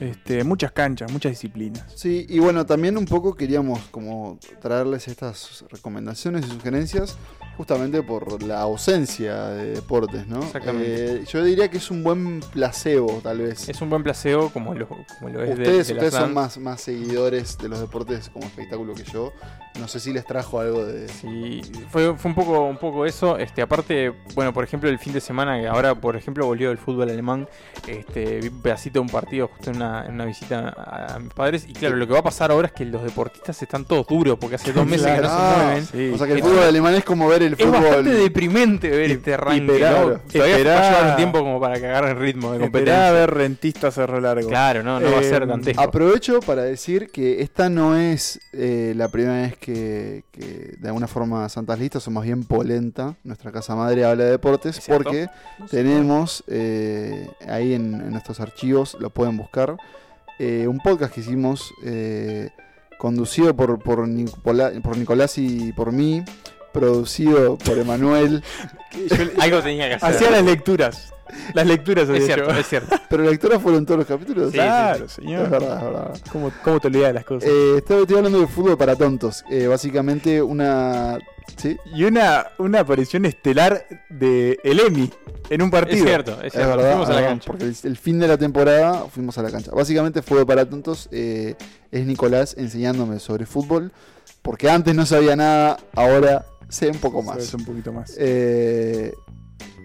B: Este, muchas canchas, muchas disciplinas.
C: Sí, y bueno, también un poco queríamos como traerles estas recomendaciones y sugerencias justamente por la ausencia de deportes, ¿no?
A: Exactamente.
C: Eh, yo diría que es un buen placebo, tal vez.
A: Es un buen placebo como lo, como lo es de-
C: Ustedes,
A: de la
C: ustedes son más, más seguidores de los deportes como espectáculo que yo. No sé si les trajo algo de...
A: Sí, fue, fue un poco un poco eso. Este, aparte, bueno, por ejemplo, el fin de semana, que ahora, por ejemplo, volvió el fútbol alemán. Este, vi un pedacito de un partido justo en una, en una visita a, a mis padres. Y claro, lo que va a pasar ahora es que los deportistas están todos duros, porque hace dos meses que no se mueven.
B: Sí.
C: O sea que el
A: Es-
C: fútbol alemán es como ver el
A: Es
C: fútbol...
A: bastante deprimente ver este arranque.
B: esperar,
A: ¿no? Todavía
B: esperar.
A: va a llevar un tiempo como para que agarren ritmo de
B: Esperá a
A: competencia.
B: ver rentista cerro largo.
A: Claro, no, no va a ser
B: Eh,
A: dantesco.
C: Aprovecho para decir que esta no es eh, la primera vez que, que de alguna forma Santas Listas o más bien Polenta, nuestra casa madre, habla de deportes,
A: Es
C: porque tenemos eh, ahí en, en nuestros archivos, lo pueden buscar, eh, un podcast que hicimos eh, conducido por, por, Nicola- por Nicolás y por mí, producido por Emanuel,
A: Algo tenía que hacer.
B: Hacía las lecturas. Las lecturas
A: es cierto, es cierto.
C: pero la lectura fueron todos los capítulos.
A: Sí,
B: Claro,
C: Es
B: señor.
C: verdad, es verdad.
B: ¿Cómo, ¿Cómo te olvidas de las cosas?
C: Eh, estoy, estoy hablando de fútbol para tontos. Eh, básicamente una Sí.
B: Y una, una aparición estelar de el Emi en un partido.
A: Es cierto, es
C: verdad,
A: Fuimos a la cancha.
C: porque el, el fin de la temporada fuimos a la cancha. Básicamente Fútbol para Tontos eh, es Nicolás enseñándome sobre fútbol, porque antes no sabía nada, ahora sé un poco más.
B: Sabes un poquito más.
C: Eh,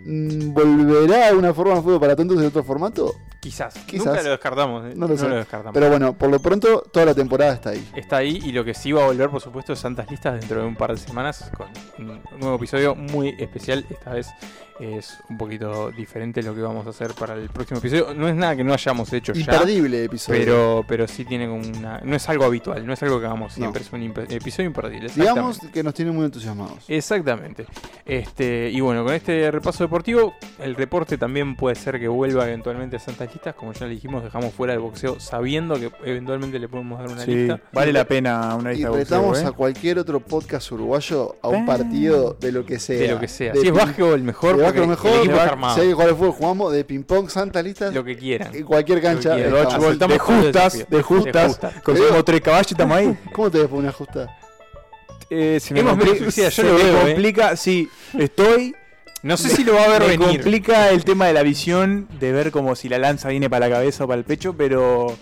C: mm, ¿Volverá una forma de Fútbol para Tontos en otro formato?
A: Quizás.
C: Quizás.
A: Nunca lo descartamos. eh.
C: No lo sé.
A: descartamos.
C: Pero bueno, por lo pronto toda la temporada está ahí.
A: Está ahí y lo que sí va a volver, por supuesto, es Santas Listas dentro de un par de semanas con un nuevo episodio muy especial. Esta vez es un poquito diferente lo que vamos a hacer para el próximo episodio. No es nada que no hayamos hecho ya.
C: Imperdible episodio.
A: Pero, pero sí tiene como una. No es algo habitual, no es algo que hagamos
C: No.
A: siempre. Es un episodio imperdible.
C: Digamos que nos tiene muy entusiasmados.
A: Exactamente. Este, y bueno, con este repaso deportivo, el reporte también puede ser que vuelva eventualmente a Santas Listas. Como ya le dijimos, dejamos fuera el boxeo sabiendo que eventualmente le podemos dar una
B: Sí,
A: lista.
B: vale la pena una
C: Y
B: lista
C: retamos
B: boxeo,
C: a
B: ¿eh?
C: cualquier otro podcast uruguayo a un partido de lo que sea.
A: De lo que sea.
C: De
A: Si es básquetbol, mejor.
C: Es
A: porque
C: básquetbol, mejor. de
A: armado.
C: Si hay que al fútbol, jugamos de ping-pong, Santa Listas.
A: Lo que quieran.
C: En cualquier cancha.
A: Lo que quieran.
B: De de justas, de justas.
A: De justas.
B: Conseguimos tres caballos y estamos ahí.
C: ¿Cómo te ves por una justa?
B: Eh, se me
A: Hemos suicida, yo
B: se
A: lo
B: me
A: veo, ¿eh?
B: complica, sí, estoy.
A: No sé si lo va a ver
B: me
A: venir.
B: complica el tema de la visión, de ver como si la lanza viene para la cabeza o para el pecho, pero.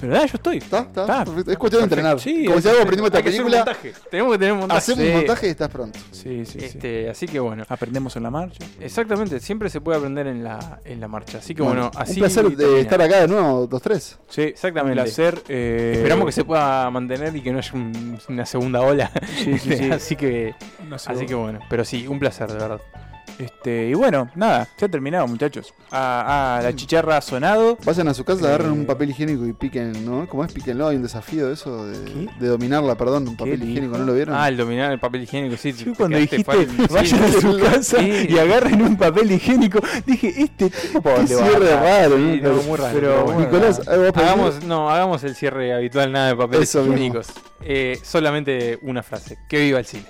B: Pero nada, yo estoy.
C: ¿Está? ¿Está?
B: Está.
C: Es cuestión de entrenar.
B: Sí,
C: Como si algo aprendimos esta película,
A: montaje. Tenemos que tener un montaje.
C: hacemos un
B: Sí.
C: montaje y estás pronto.
B: Sí, sí, sí.
A: Este, así que bueno.
B: Aprendemos en la marcha.
A: Exactamente, siempre se puede aprender en la, en la marcha. Así que
C: Bueno,
A: bueno, así.
C: un placer de
A: termina.
C: estar acá de nuevo, 2-3.
B: Sí,
A: Exactamente.
B: Un placer. eh,
A: Esperamos que se pueda mantener y que no haya un- una segunda ola.
B: Sí, sí, sí.
A: así que
B: no sé,
A: así que bueno, pero sí, un placer de verdad.
B: Este, y bueno, nada, se ha terminado, muchachos. Ah, ah, la chicharra ha sonado.
C: Vayan a su casa, agarren
B: Eh.
C: un papel higiénico y piquen, ¿no? ¿Cómo es? Píquenlo, hay un desafío de eso, de, dominarla, perdón, un papel higiénico, ¿no lo vieron?
A: Ah, el dominar el papel higiénico, sí.
B: Yo cuando dijiste vayan a su casa
A: sí.
B: y agarren un papel higiénico, dije, este tipo
C: Qué cierre raro,
A: Sí,
C: ¿no?
A: no, muy raro,
B: pero bueno.
C: Nicolás,
A: no, hagamos el cierre habitual, nada de papeles
C: Eso
A: higiénicos. Eh, solamente una frase. Que viva el cine.